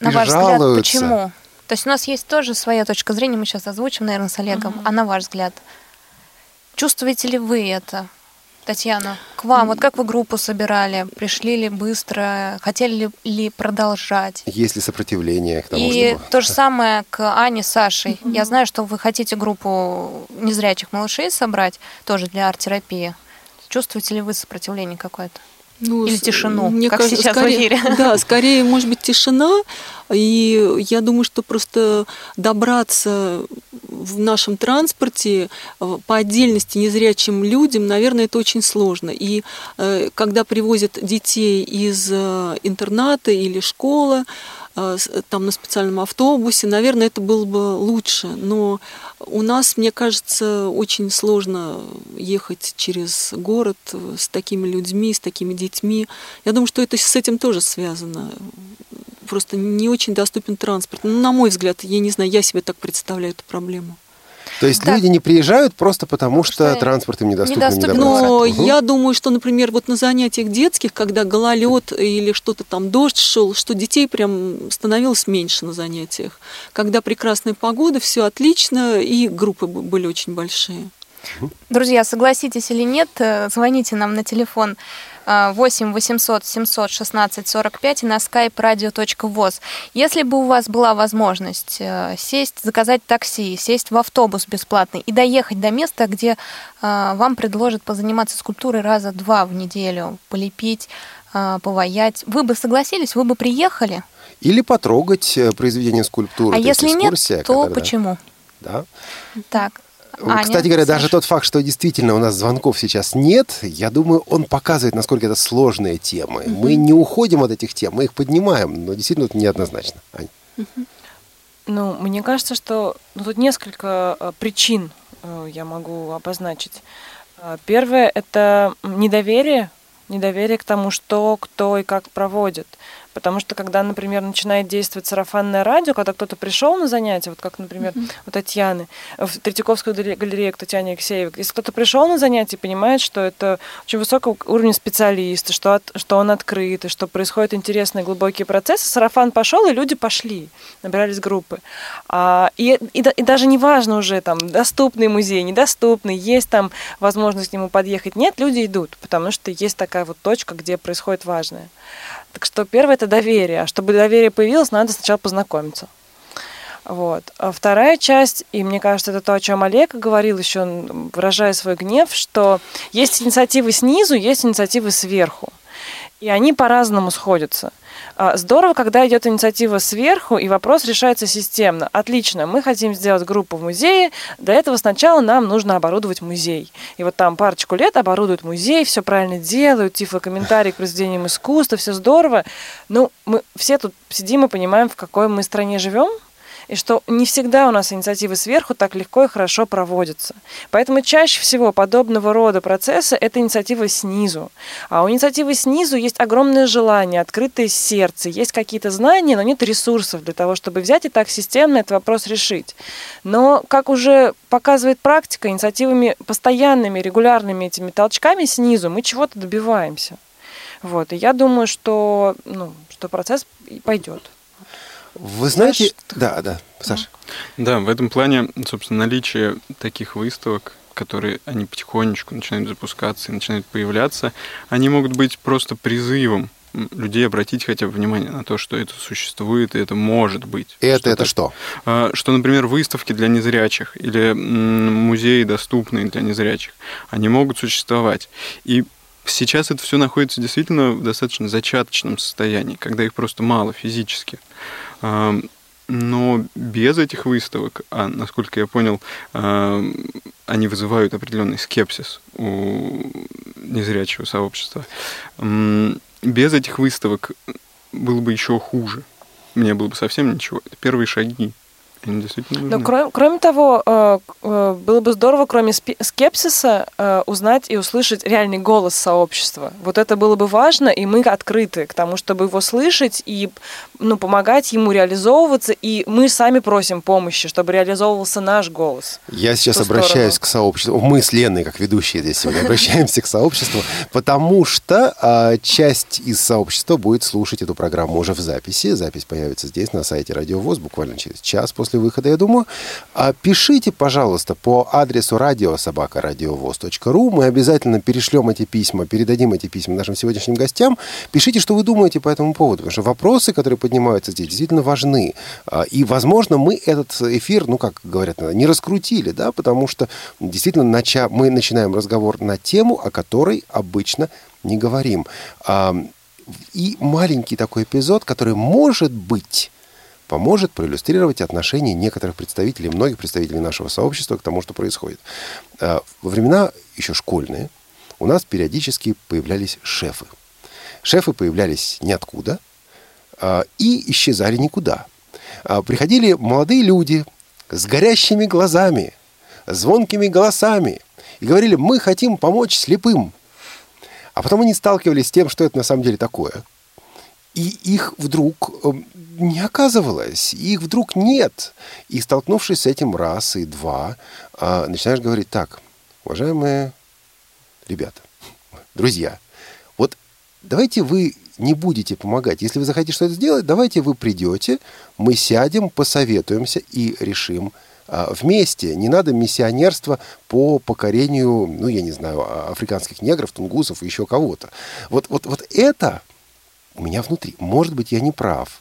На ваш взгляд, почему? То есть у нас есть тоже своя точка зрения, мы сейчас озвучим, наверное, с Олегом. А на ваш взгляд, чувствуете ли вы это? Татьяна, к вам, вот как вы группу собирали? Пришли ли быстро? Хотели ли продолжать? Есть ли сопротивление к тому, И чтобы... то же самое к Ане, Саше. Я знаю, что вы хотите группу незрячих малышей собрать тоже для арт-терапии. Чувствуете ли вы сопротивление какое-то? Ну, Или тишину, мне как кажется, сейчас в скорее- эфире. Да, скорее, может быть, тишина. И я думаю, что просто добраться в нашем транспорте э, по отдельности незрячим людям, наверное, это очень сложно. И э, когда привозят детей из э, интерната или школы, там на специальном автобусе, наверное, это было бы лучше. Но у нас, мне кажется, очень сложно ехать через город э, с такими людьми, с такими детьми. Я думаю, что это с этим тоже связано. Просто не очень доступен транспорт. Ну, на мой взгляд, я не знаю, я себе так представляю эту проблему. То есть Да. люди не приезжают просто потому, что, Что транспорт им недоступен, недоступен. Но Мгм. я думаю, что, например, вот на занятиях детских, когда гололед или что-то там дождь шел, что детей прям становилось меньше на занятиях. Когда прекрасная погода, все отлично, и группы были очень большие. Друзья, согласитесь или нет, э, звоните нам на телефон 8 800 700 16 45 и на skype radio.voz. Если бы у вас была возможность э, сесть, заказать такси, сесть в автобус бесплатный и доехать до места, где э, вам предложат позаниматься скульптурой раза два в неделю, полепить, э, поваять, вы бы согласились, вы бы приехали? Или потрогать произведение скульптуры. а если нет, экскурсия, то которая- почему? Да. Так. Ну, Аня, Кстати говоря, даже тот факт, что действительно у нас звонков сейчас нет, я думаю, он показывает, насколько это сложные темы. Мы не уходим от этих тем, мы их поднимаем, но действительно это неоднозначно. Ань. Ну, мне кажется, что ну, тут несколько э, причин э, я могу обозначить. Э, Первое – это недоверие, недоверие к тому, что, кто и как проводит. Потому что когда, например, начинает действовать сарафанное радио, когда кто-то пришел на занятие, вот как, например, у Татьяны, в Третьяковскую галере- галерею к Татьяне Алексеевой, если кто-то пришел на занятие и понимает, что это очень высокого уровня специалист, что, от- что он открыт, и что происходят интересные глубокие процессы, сарафан пошел, и люди пошли, набирались группы. А, и, и, и даже не важно уже, там, доступный музей, недоступный, есть там возможность к нему подъехать. Нет, люди идут, потому что есть такая вот точка, где происходит важное. Так что первое это доверие. А чтобы доверие появилось, надо сначала познакомиться. Вот. А вторая часть, и мне кажется, это то, о чем Олег говорил еще, выражая свой гнев, что есть инициативы снизу, есть инициативы сверху. И они по-разному сходятся. А, Здорово, когда идет инициатива сверху, и вопрос решается системно. Отлично, мы хотим сделать группу в музее, для этого сначала нам нужно оборудовать музей. И вот там парочку лет оборудуют музей, все правильно делают, тифлокомментарий к произведениям искусства, все здорово. Ну, мы все тут сидим и понимаем, в какой мы стране живем, и что не всегда у нас инициативы сверху так легко и хорошо проводятся. Поэтому чаще всего подобного рода процессы – это инициатива снизу. А у инициативы снизу есть огромное желание, открытое сердце, есть какие-то знания, но нет ресурсов для того, чтобы взять и так системно этот вопрос решить. Но, как уже показывает практика, инициативами постоянными, регулярными этими толчками снизу мы чего-то добиваемся. Вот. И я думаю, что, ну, что процесс пойдет. Вы знаете... Знаешь, Да, да, Саша. Да, в этом плане, собственно, наличие таких выставок, которые они потихонечку начинают запускаться и начинают появляться, они могут быть просто призывом людей обратить хотя бы внимание на то, что это существует и это может быть. Это, Что это что? А, что, например, выставки для незрячих или музеи, доступные для незрячих, они могут существовать. И сейчас это все находится действительно в достаточно зачаточном состоянии, когда их просто мало физически. Но без этих выставок, а насколько я понял, они вызывают определенный скепсис у незрячего сообщества. Без этих выставок было бы еще хуже. Мне было бы совсем ничего. Это первые шаги. Они действительно Но нужны. кроме, кроме того, э, э, было бы здорово, кроме скепсиса, э, узнать и услышать реальный голос сообщества. Вот это было бы важно, и мы открыты к тому, чтобы его слышать и ну, помогать ему реализовываться. И мы сами просим помощи, чтобы реализовывался наш голос. Я сейчас обращаюсь сторону. к сообществу. Мы с Леной, как ведущие здесь сегодня, обращаемся к сообществу, потому что а, часть из сообщества будет слушать эту программу уже в записи. Запись появится здесь, на сайте Радио ВОЗ, буквально через час после выхода, я думаю. А, пишите, пожалуйста, по адресу радиособакарадиовоз.ру. Мы обязательно перешлем эти письма, передадим эти письма нашим сегодняшним гостям. Пишите, что вы думаете по этому поводу, потому что вопросы, которые поднимаются здесь, действительно важны. А, И, возможно, мы этот эфир, ну, как говорят, не раскрутили, да, потому что действительно нача... мы начинаем разговор на тему, о которой обычно не говорим. И маленький такой эпизод, который, может быть, поможет проиллюстрировать отношение некоторых представителей, многих представителей нашего сообщества к тому, что происходит. А, Во времена еще школьные у нас периодически появлялись шефы. Шефы появлялись ниоткуда а, и исчезали никуда. А, Приходили молодые люди с горящими глазами, звонкими голосами и говорили, мы хотим помочь слепым. А потом они сталкивались с тем, что это на самом деле такое. И их вдруг э, не оказывалось, их вдруг нет. И столкнувшись с этим раз и два, а, начинаешь говорить, так, уважаемые ребята, друзья, вот давайте вы не будете помогать. Если вы захотите что-то сделать, давайте вы придете, мы сядем, посоветуемся и решим а, вместе. Не надо миссионерство по покорению, ну, я не знаю, а- африканских негров, тунгусов и еще кого-то. Вот, вот, вот это у меня внутри. Может быть, я не прав.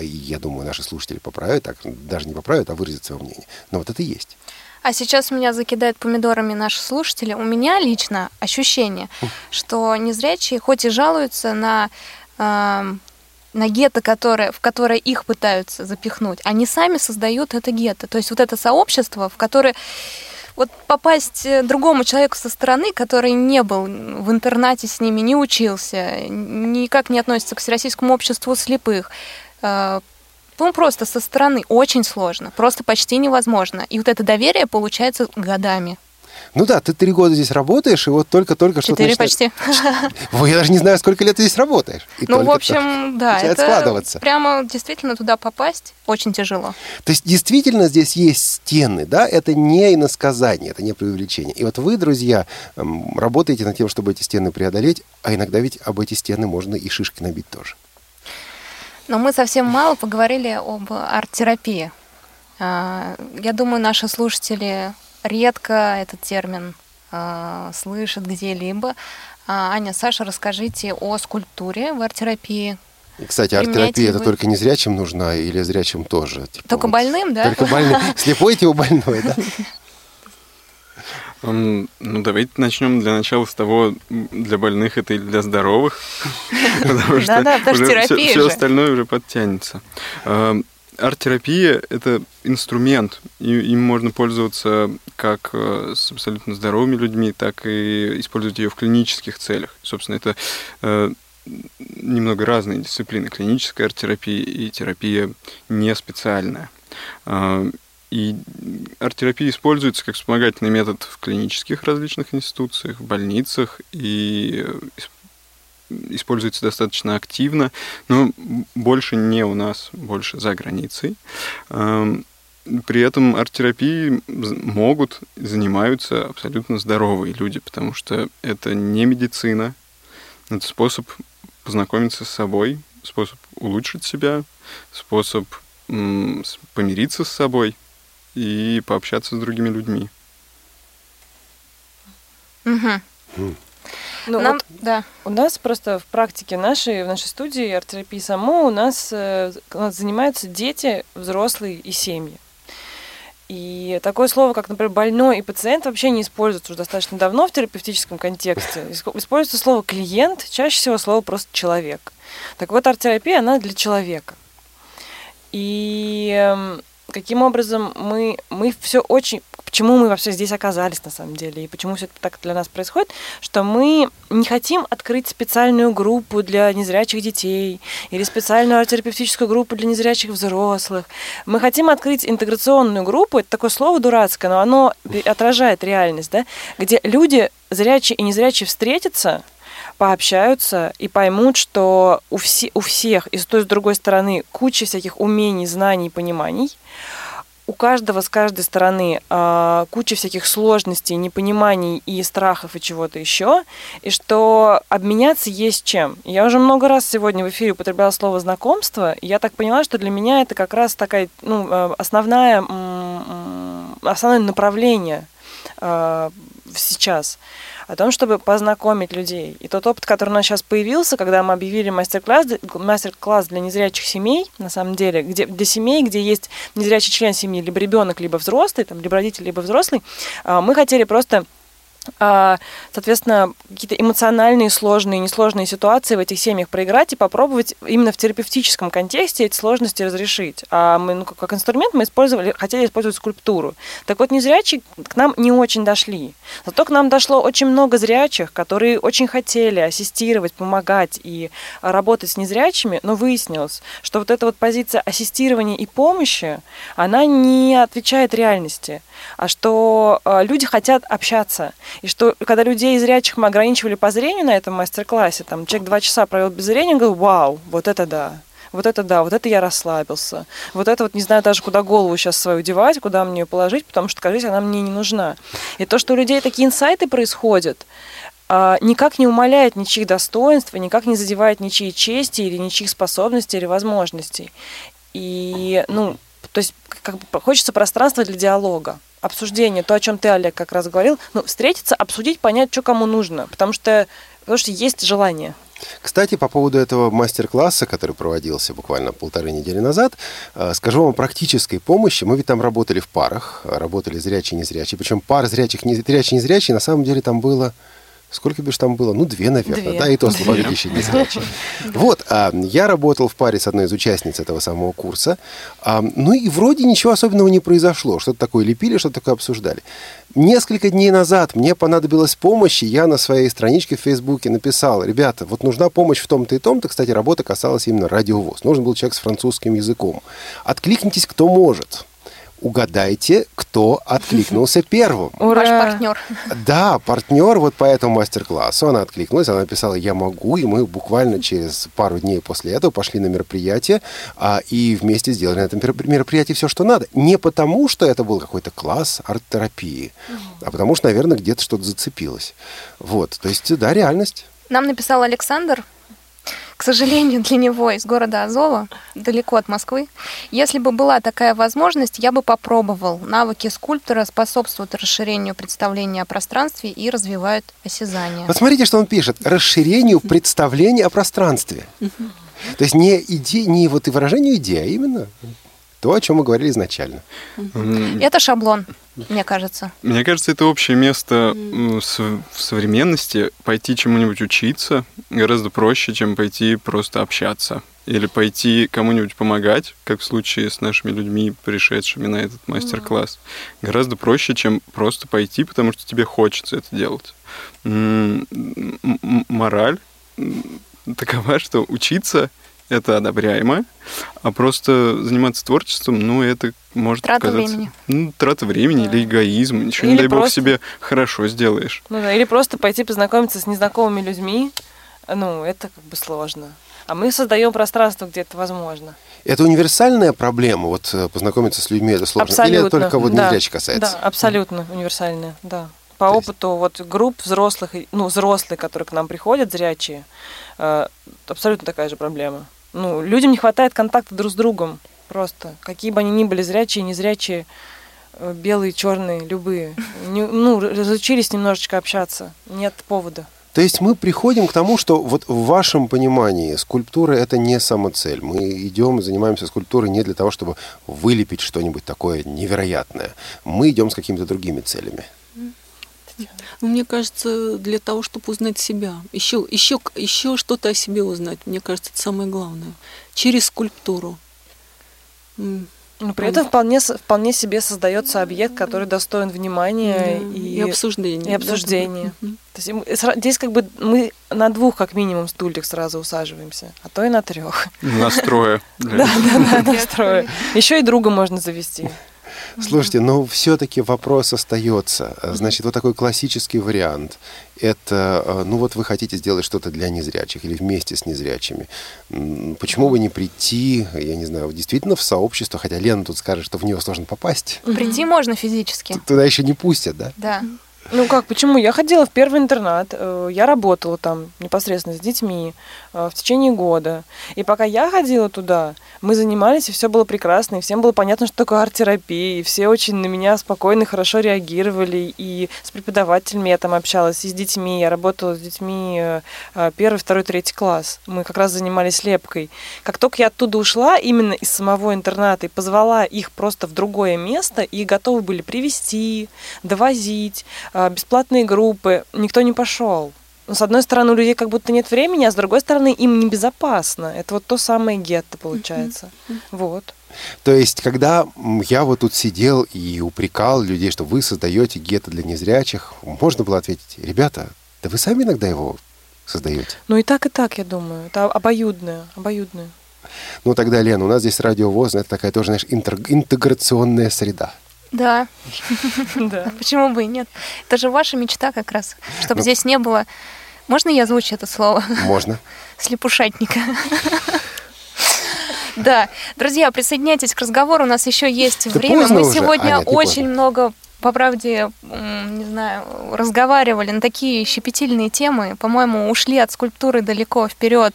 Я думаю, наши слушатели поправят, так даже не поправят, а выразят свое мнение. Но вот это и есть. А сейчас меня закидают помидорами наши слушатели. У меня лично ощущение, что незрячие хоть и жалуются на, эм, на гетто, которое, в которое их пытаются запихнуть, они сами создают это гетто. То есть вот это сообщество, в которое вот попасть э, другому человеку со стороны, который не был в интернате с ними, не учился, никак не относится к Всероссийскому обществу слепых, э, ну, просто со стороны очень сложно, просто почти невозможно. И вот это доверие получается годами. Ну да, ты три года здесь работаешь, и вот только-только что Четыре почти. Ой, я даже не знаю, сколько лет ты здесь работаешь. И Ну, в общем, да, начинает это складываться. прямо действительно туда попасть очень тяжело. То есть действительно здесь есть стены, да, это не иносказание, это не преувеличение. И вот вы, друзья, эм, работаете над тем, чтобы эти стены преодолеть, а иногда ведь об эти стены можно и шишки набить тоже. Но мы совсем мало поговорили об арт-терапии. А, Я думаю, наши слушатели редко этот термин а, слышат где-либо. А, Аня, Саша, расскажите о скульптуре в арт-терапии. Кстати, арт-терапия это вы? только незрячим нужна или зрячим тоже? Типа Только вот больным, да? Только больным. Слепой типа больной, да? Ну, давайте начнем для начала с того, для больных это или для здоровых. Потому что все остальное уже подтянется. А, Арт-терапия – это инструмент, и им можно пользоваться как э, с абсолютно здоровыми людьми, так и использовать ее в клинических целях. Собственно, это э, немного разные дисциплины. Клиническая арт-терапия и терапия не специальная. А, И арт-терапия используется как вспомогательный метод в клинических различных институциях, в больницах и э, ис- используется достаточно активно, но больше не у нас, больше за границей. Ам, При этом арт-терапией могут, занимаются абсолютно здоровые люди, потому что это не медицина, это способ познакомиться с собой, способ улучшить себя, способ помириться с собой и пообщаться с другими людьми. Мгм. Ну, Нам, вот да. У нас просто в практике нашей, в нашей студии арт-терапии само у нас, э, у нас занимаются дети, взрослые и семьи. И такое слово, как, например, больной и пациент вообще не используется уже достаточно давно в терапевтическом контексте. Используется слово клиент, чаще всего слово просто человек. Так вот, арт-терапия, она для человека. И эм, каким образом мы, мы все очень... Почему мы вообще здесь оказались на самом деле, и почему все это так для нас происходит, что мы не хотим открыть специальную группу для незрячих детей или специальную арт-терапевтическую группу для незрячих взрослых. Мы хотим открыть интеграционную группу, это такое слово дурацкое, но оно отражает реальность, да, где люди, зрячие и незрячие, встретятся, пообщаются и поймут, что у, все, у всех и с той, и с другой стороны куча всяких умений, знаний, пониманий. У каждого с каждой стороны а, куча всяких сложностей, непониманий и страхов и чего-то еще, и что обменяться есть чем. Я уже много раз сегодня в эфире употребляла слово знакомство, и я так поняла, что для меня это как раз такая ну, э, основная, основное направление э, сейчас о том, чтобы познакомить людей. И тот опыт, который у нас сейчас появился, когда мы объявили мастер-класс, мастер-класс для незрячих семей, на самом деле, где, для семей, где есть незрячий член семьи, либо ребенок, либо взрослый, там, либо родитель, либо взрослый, а, мы хотели просто соответственно, какие-то эмоциональные, сложные, несложные ситуации в этих семьях проиграть и попробовать именно в терапевтическом контексте эти сложности разрешить. А мы, ну, как, инструмент мы использовали, хотели использовать скульптуру. Так вот, незрячие к нам не очень дошли. Зато к нам дошло очень много зрячих, которые очень хотели ассистировать, помогать и работать с незрячими, но выяснилось, что вот эта вот позиция ассистирования и помощи, она не отвечает реальности, а что э, люди хотят общаться. И что когда людей зрячих мы ограничивали по зрению на этом мастер-классе, там человек два часа провел без зрения, говорил, вау, вот это да. Вот это да, вот это я расслабился. Вот это вот не знаю даже, куда голову сейчас свою девать, куда мне ее положить, потому что, кажется, она мне не нужна. И то, что у людей такие инсайты происходят, а, никак не умаляет ничьих достоинств, и никак не задевает ничьей чести или ничьих способностей или возможностей. И, ну, то есть как бы хочется пространства для диалога обсуждение, то, о чем ты, Олег, как раз говорил, ну, встретиться, обсудить, понять, что кому нужно, потому что, потому что есть желание. Кстати, по поводу этого мастер-класса, который проводился буквально полторы недели назад, э, скажу вам практической помощи. Мы ведь там работали в парах, работали зрячие и незрячие. Причем пар зрячих, незрячие и незрячие, на самом деле там было Сколько бишь там было? Ну, две, наверное, Две. да, и то слабовидящие незрячие. Вот, а, я работал в паре с одной из участниц этого самого курса, а, ну и вроде ничего особенного не произошло. Что-то такое лепили, что-то такое обсуждали. Несколько дней назад мне понадобилась помощь, и я на своей страничке в Фейсбуке написал, ребята, вот нужна помощь в том-то и том-то, кстати, работа касалась именно радиовоз. Нужен был человек с французским языком. Откликнитесь, кто может. Угадайте, кто откликнулся первым. Ваш партнер. Да, партнер вот по этому мастер-классу, она откликнулась, она написала «я могу», и мы буквально через пару дней после этого пошли на мероприятие а, и вместе сделали на этом мероп- мероприятии все, что надо. Не потому, что это был какой-то класс арт-терапии, а потому что, наверное, где-то что-то зацепилось. Вот, то есть, да, реальность. Нам написал Александр, к сожалению, для него из города Азова, далеко от Москвы. Если бы была такая возможность, я бы попробовал. Навыки скульптора способствуют расширению представления о пространстве и развивают осязание. Посмотрите, что он пишет. Расширению представления о пространстве. То есть не, иде, не вот и выражению идеи, а именно то, о чем мы говорили изначально. Это шаблон, мне кажется. Мне кажется, это общее место в современности. Пойти чему-нибудь учиться гораздо проще, чем пойти просто общаться. Или пойти кому-нибудь помогать, как в случае с нашими людьми, пришедшими на этот мастер-класс. Гораздо проще, чем просто пойти, потому что тебе хочется это делать. М, м- м- Мораль такова, что учиться это одобряемо, а просто заниматься творчеством, ну, это может Трата казаться... времени. Ну, трата времени Да. или эгоизм. Ничего, не Или дай бог, просто- себе хорошо сделаешь. Ну да, или просто пойти познакомиться с незнакомыми людьми, ну, это как бы сложно. А мы создаем пространство, где это возможно. Это универсальная проблема, вот э, познакомиться с людьми, это сложно? Или это Абсолютно. только вот да. касается? Да, абсолютно универсальная, да. По То есть- опыту вот групп взрослых, ну, взрослые, которые к нам приходят, зрячие, э, абсолютно такая же проблема. Ну, людям не хватает контакта друг с другом. Просто. Какие бы они ни были зрячие, незрячие, э, белые, черные, любые. Не- ну, разучились немножечко общаться. Нет повода. То есть мы приходим к тому, что вот в вашем понимании скульптура это не самоцель. Мы идем, занимаемся скульптурой не для того, чтобы вылепить что-нибудь такое невероятное. Мы идем с какими-то другими целями. Ну, мне кажется, для того, чтобы узнать себя, еще, еще, еще что-то о себе узнать, мне кажется, это самое главное. Через скульптуру. Но при этом вполне, вполне себе создается объект, который достоин внимания да, и, и обсуждения. и да, обсуждения. Мгм. То есть здесь как бы мы на двух как минимум стульях сразу усаживаемся, а то и на трех. Настроя. для Да, да, да, настроя. Еще и друга можно завести. Слушайте, но все-таки вопрос остается. Значит, вот такой классический вариант. Это, э, ну вот вы хотите сделать что-то для незрячих или вместе с незрячими. Почему бы не прийти, я не знаю, действительно в сообщество, хотя Лена тут скажет, что в него сложно попасть. Прийти можно физически. Туда еще не пустят, да? Да. Ну как, почему? Я ходила в первый интернат, э, я работала там непосредственно с детьми э, в течение года. И пока я ходила туда, мы занимались, и все было прекрасно, и всем было понятно, что такое арт-терапия, и все очень на меня спокойно хорошо реагировали, и с преподавателями я там общалась, и с детьми, я работала с детьми э, первый, второй, третий класс. Мы как раз занимались лепкой. Как только я оттуда ушла, именно из самого интерната, и позвала их просто в другое место, и готовы были привезти, довозить, бесплатные группы, никто не пошел. Но, с одной стороны, у людей как будто нет времени, а с другой стороны, им небезопасно. Это вот то самое гетто получается. Вот. То есть, когда я вот тут сидел и упрекал людей, что вы создаете гетто для незрячих, можно было ответить, ребята, да вы сами иногда его создаете. Ну и так, и так, я думаю. Это обоюдное, обоюдное. Ну тогда, Лена, у нас здесь радиовоз, это такая тоже, знаешь, интеграционная среда. Да, Да. почему бы и нет? Это же ваша мечта как раз, чтобы Ну. здесь не было... Можно я озвучу это слово? Можно. Слепушатника. Да, друзья, присоединяйтесь к разговору, у нас еще есть Да время. поздно Мы уже. сегодня А, нет, не очень поздно. много, по правде, не знаю, разговаривали на такие щепетильные темы. По-моему, ушли от скульптуры далеко вперед.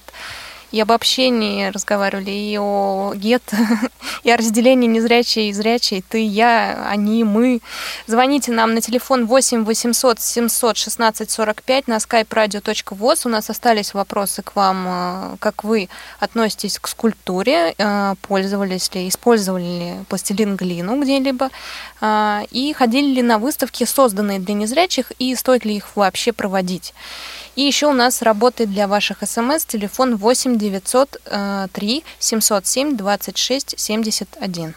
И об общении разговаривали, и о гетто, и о разделении незрячей и зрячей. Ты, я, они, мы. Звоните нам на телефон 8 800 700 16 45 на skype-radio.voz. У нас остались вопросы к вам, э, как вы относитесь к скульптуре, э, пользовались ли, использовали ли пластилин глину где-либо, э, и ходили ли на выставки, созданные для незрячих, и стоит ли их вообще проводить. И еще у нас работает для ваших смс телефон 8 903 707 26 71.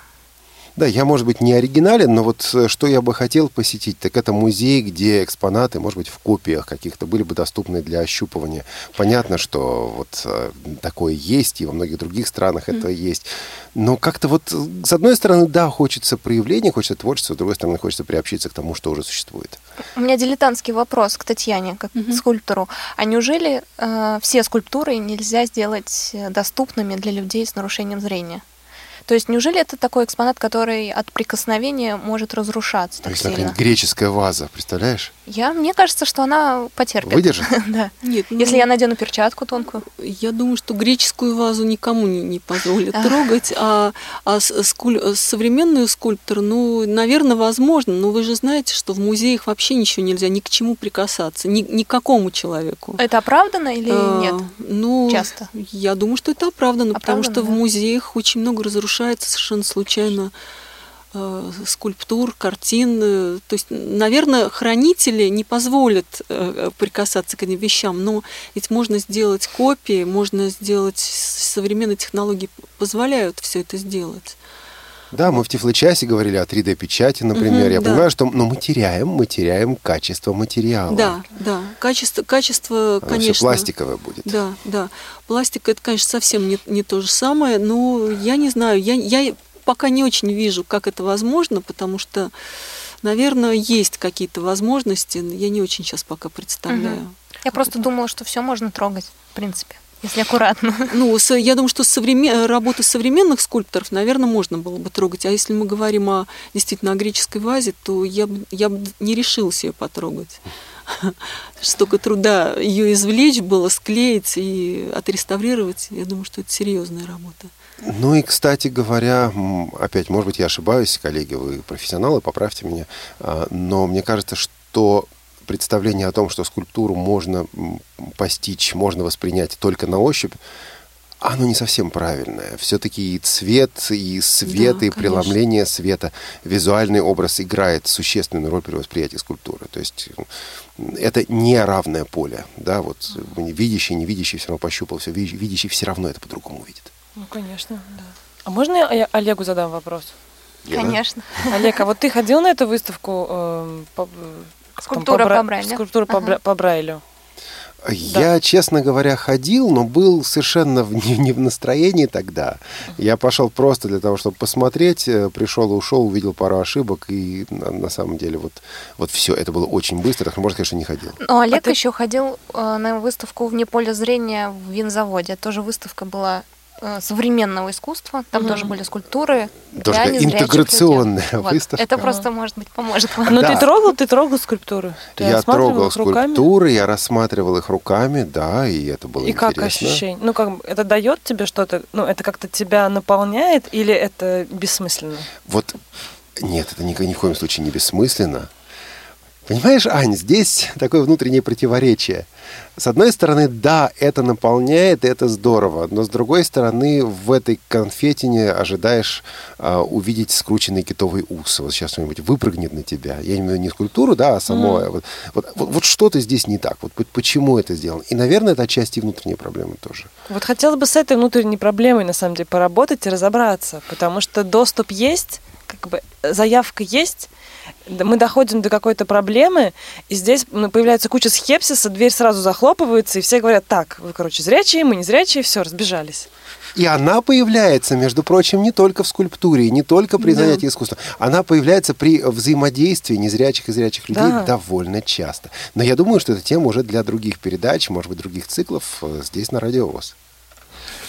Да, я, может быть, не оригинален, но вот э, что я бы хотел посетить, так это музей, где экспонаты, может быть, в копиях каких-то были бы доступны для ощупывания. Понятно, что вот э, такое есть, и во многих других странах это есть. Но как-то вот, э, с одной стороны, да, хочется проявления, хочется творчества, с другой стороны, хочется приобщиться к тому, что уже существует. У меня дилетантский вопрос к Татьяне, как к скульптору. А неужели э, все скульптуры нельзя сделать доступными для людей с нарушением зрения? То есть неужели это такой экспонат, который от прикосновения может разрушаться То так есть, сильно? греческая ваза, представляешь? Я, мне кажется, что она потерпит. Выдержит? Да. Нет, Если ну, я надену перчатку тонкую. Я думаю, что греческую вазу никому не, не позволят трогать, а, а скуль- современную скульптор, ну, наверное, возможно, но вы же знаете, что в музеях вообще ничего нельзя ни к чему прикасаться, ни, ни к какому человеку. Это оправдано или А, нет? Ну, Часто? Я думаю, что это оправдано, потому Оправдано, что в да. музеях очень много разрушается совершенно случайно э, скульптур, картин. э, То есть, наверное, хранители не позволят э, прикасаться к этим вещам, но ведь можно сделать копии, можно сделать современные технологии позволяют все это сделать. Да, мы в Тифлочасе говорили о 3D-печати, например. Мгм, Я да. понимаю, что но мы теряем, мы теряем качество материала. Да, да. Качество, качество, Оно конечно. пластиковое будет. Да, да. Пластик это, конечно, совсем не, не то же самое, но я не знаю, я, я пока не очень вижу, как это возможно, потому что, наверное, есть какие-то возможности, но я не очень сейчас пока представляю. Я просто думала, что все можно трогать, в принципе. если аккуратно. Ну, я думаю, что современ... работы современных скульпторов, наверное, можно было бы трогать. А если мы говорим о действительно о греческой вазе, то я бы, я бы не решился ее потрогать. Столько труда ее извлечь было, склеить и отреставрировать. Я думаю, что это серьезная работа. Ну и, кстати говоря, опять, может быть, я ошибаюсь, коллеги, вы профессионалы, поправьте меня, а, но мне кажется, что представление о том, что скульптуру можно постичь, можно воспринять только на ощупь, оно не совсем правильное. Все-таки и цвет, и свет, Да, и конечно. преломление света, визуальный образ играет существенную роль при восприятии скульптуры. То есть это не равное поле. Да? Вот видящий, невидящий все равно пощупал, все, видящий все равно это по-другому видит. Ну, конечно, да. А можно я Олегу задам вопрос? Лена? Конечно. Олег, а вот ты ходил на эту выставку эм, по- э, как там, Скульптура Бра- по Брайлю? Скульптура по, Ага. По Брайлю. Я, честно говоря, ходил, но был совершенно в- не, не в настроении тогда. Я пошел просто для того, чтобы посмотреть, э, пришел и ушел, увидел пару ошибок, и на, на самом деле вот, вот все, это было очень быстро, так что, можно что не ходил. Но Олег ты- еще ходил э, на выставку вне поля зрения в винзаводе. Тоже выставка была э, современного искусства. Там Мгм. тоже были скульптуры. Тоже для интеграционная людей. Вот. выставка. Это просто, может быть, поможет вам. Ну, Да. ты трогал, ты трогал скульптуры? Ты я трогал их руками? скульптуры, я рассматривал их руками, да, и это было И как интересно. ощущение? Ну, как бы, это дает тебе что-то? Ну, это как-то тебя наполняет или это бессмысленно? Вот нет, это ни, ни в коем случае не бессмысленно. Понимаешь, Ань, здесь такое внутреннее противоречие. С одной стороны, да, это наполняет, и это здорово, но с другой стороны, в этой конфетине ожидаешь а, увидеть скрученный китовый ус. Вот сейчас что-нибудь выпрыгнет на тебя. Я имею в виду не скульптуру, да, а само. Вот, вот, вот- вот что-то здесь не так. Вот по- почему это сделано? И, наверное, это отчасти внутренняя проблема тоже. Вот хотелось бы с этой внутренней проблемой, на самом деле, поработать и разобраться, потому что доступ есть, как бы заявка есть, мы доходим до какой-то проблемы, и здесь ну, появляется куча скепсиса, дверь сразу захлопывается, и все говорят, так, вы, короче, зрячие, мы не зрячие, все, разбежались. И она появляется, между прочим, не только в скульптуре, не только при Да. занятии искусством. Она появляется при взаимодействии незрячих и зрячих людей Да. довольно часто. Но я думаю, что эта тема уже для других передач, может быть, других циклов э, здесь на Радио ВОЗ.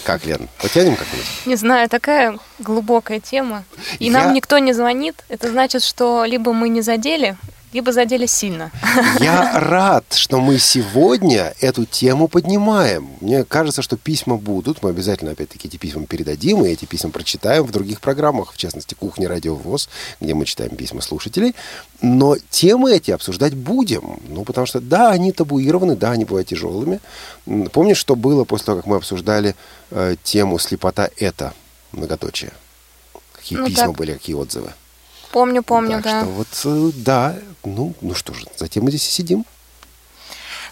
Как, Лен, потянем как-нибудь? Не знаю, такая глубокая тема. И Я- нам никто не звонит. Это значит, что либо мы не задели, либо задели сильно. Я рад, что мы сегодня эту тему поднимаем. Мне кажется, что письма будут. Мы обязательно, опять-таки, эти письма передадим, и эти письма прочитаем в других программах, в частности, «Кухня Радио ВОЗ», где мы читаем письма слушателей. Но темы эти обсуждать будем. Ну, потому что, да, они табуированы, да, они бывают тяжелыми. Помнишь, что было после того, как мы обсуждали э, тему «Слепота – это многоточие»? Какие Ну, письма так. были, какие отзывы? Помню, помню, так да. что вот, э, да, ну, ну что же, затем мы здесь и сидим.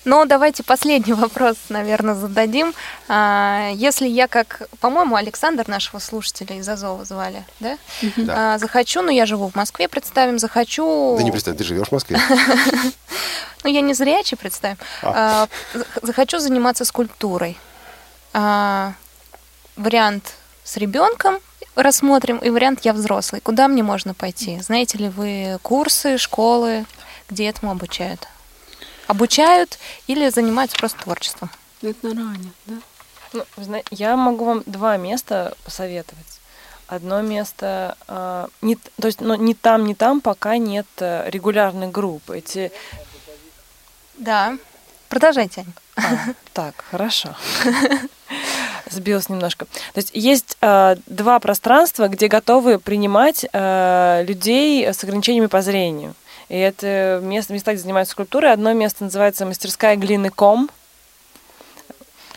Но давайте последний вопрос, наверное, зададим. А, Если я как, по-моему, Александр нашего слушателя из Азова звали, да? Да. А, Захочу, ну я живу в Москве, представим, захочу... Да не представь, ты живешь в Москве. Ну я не зрячий, представим. А, за- Захочу заниматься скульптурой. А, Вариант с ребенком рассмотрим, и вариант я взрослый. Куда мне можно пойти? Знаете ли вы курсы, школы, где этому обучают? Обучают или занимаются просто творчеством? Это ранее, да? Ну, я могу вам два места посоветовать. Одно место, а, не, то есть, ну, ни там, ни там пока нет э, регулярных групп. Эти Да. Продолжайте, Ань. А, так, хорошо. Сбилась немножко. То есть есть э, два пространства, где готовы принимать э, людей с ограничениями по зрению. И это место, места, где занимаются скульптурой. Одно место называется мастерская глины Ком.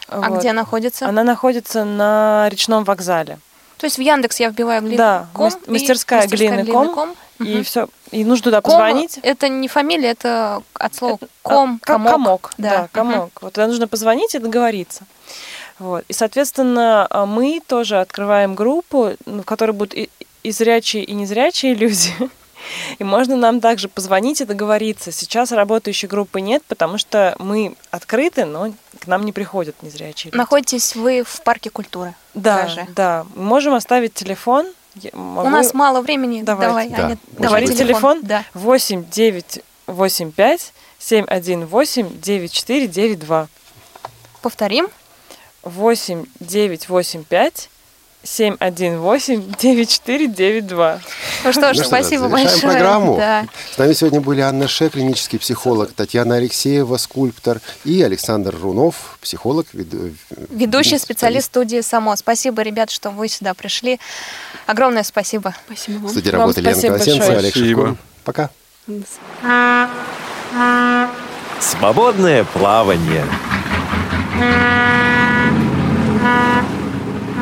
А Вот. где находится? Она находится на речном вокзале. То есть в Яндекс я вбиваю глину Да, ком мас- и мастерская глины ком. И Мгм. все. И нужно туда Ком позвонить. Это не фамилия, это от слова Это- ком, а, как комок. комок. Да, Да, комок. Вот туда нужно позвонить и договориться. Вот. И, соответственно, а, мы тоже открываем группу, ну, в которой будут и, и зрячие, и незрячие люди. И можно нам также позвонить и договориться. Сейчас работающей группы нет, потому что мы открыты, но к нам не приходят незрячие люди. Находитесь вы в парке культуры. Да, даже. да. Мы можем оставить телефон. Я У могу- нас мало времени. Давайте. Давай, Да, Аня, давай Говорите телефон? Да. 8 9 8 5 7 1 8 9 4 9 2. Повторим. 8985 718-9492. Ну что ж, Ну что, спасибо завершаем большое. программу. Да. С нами сегодня были Анна Ше, клинический психолог, Татьяна Алексеева, скульптор, и Александр Рунов, психолог, вед- Ведущий специалист студии «Само». Спасибо, ребят, что вы сюда пришли. Огромное спасибо. Спасибо В вам. студии Вам работали Лена Колосенцева. Олег. Шевкун. Пока. Свободное плавание.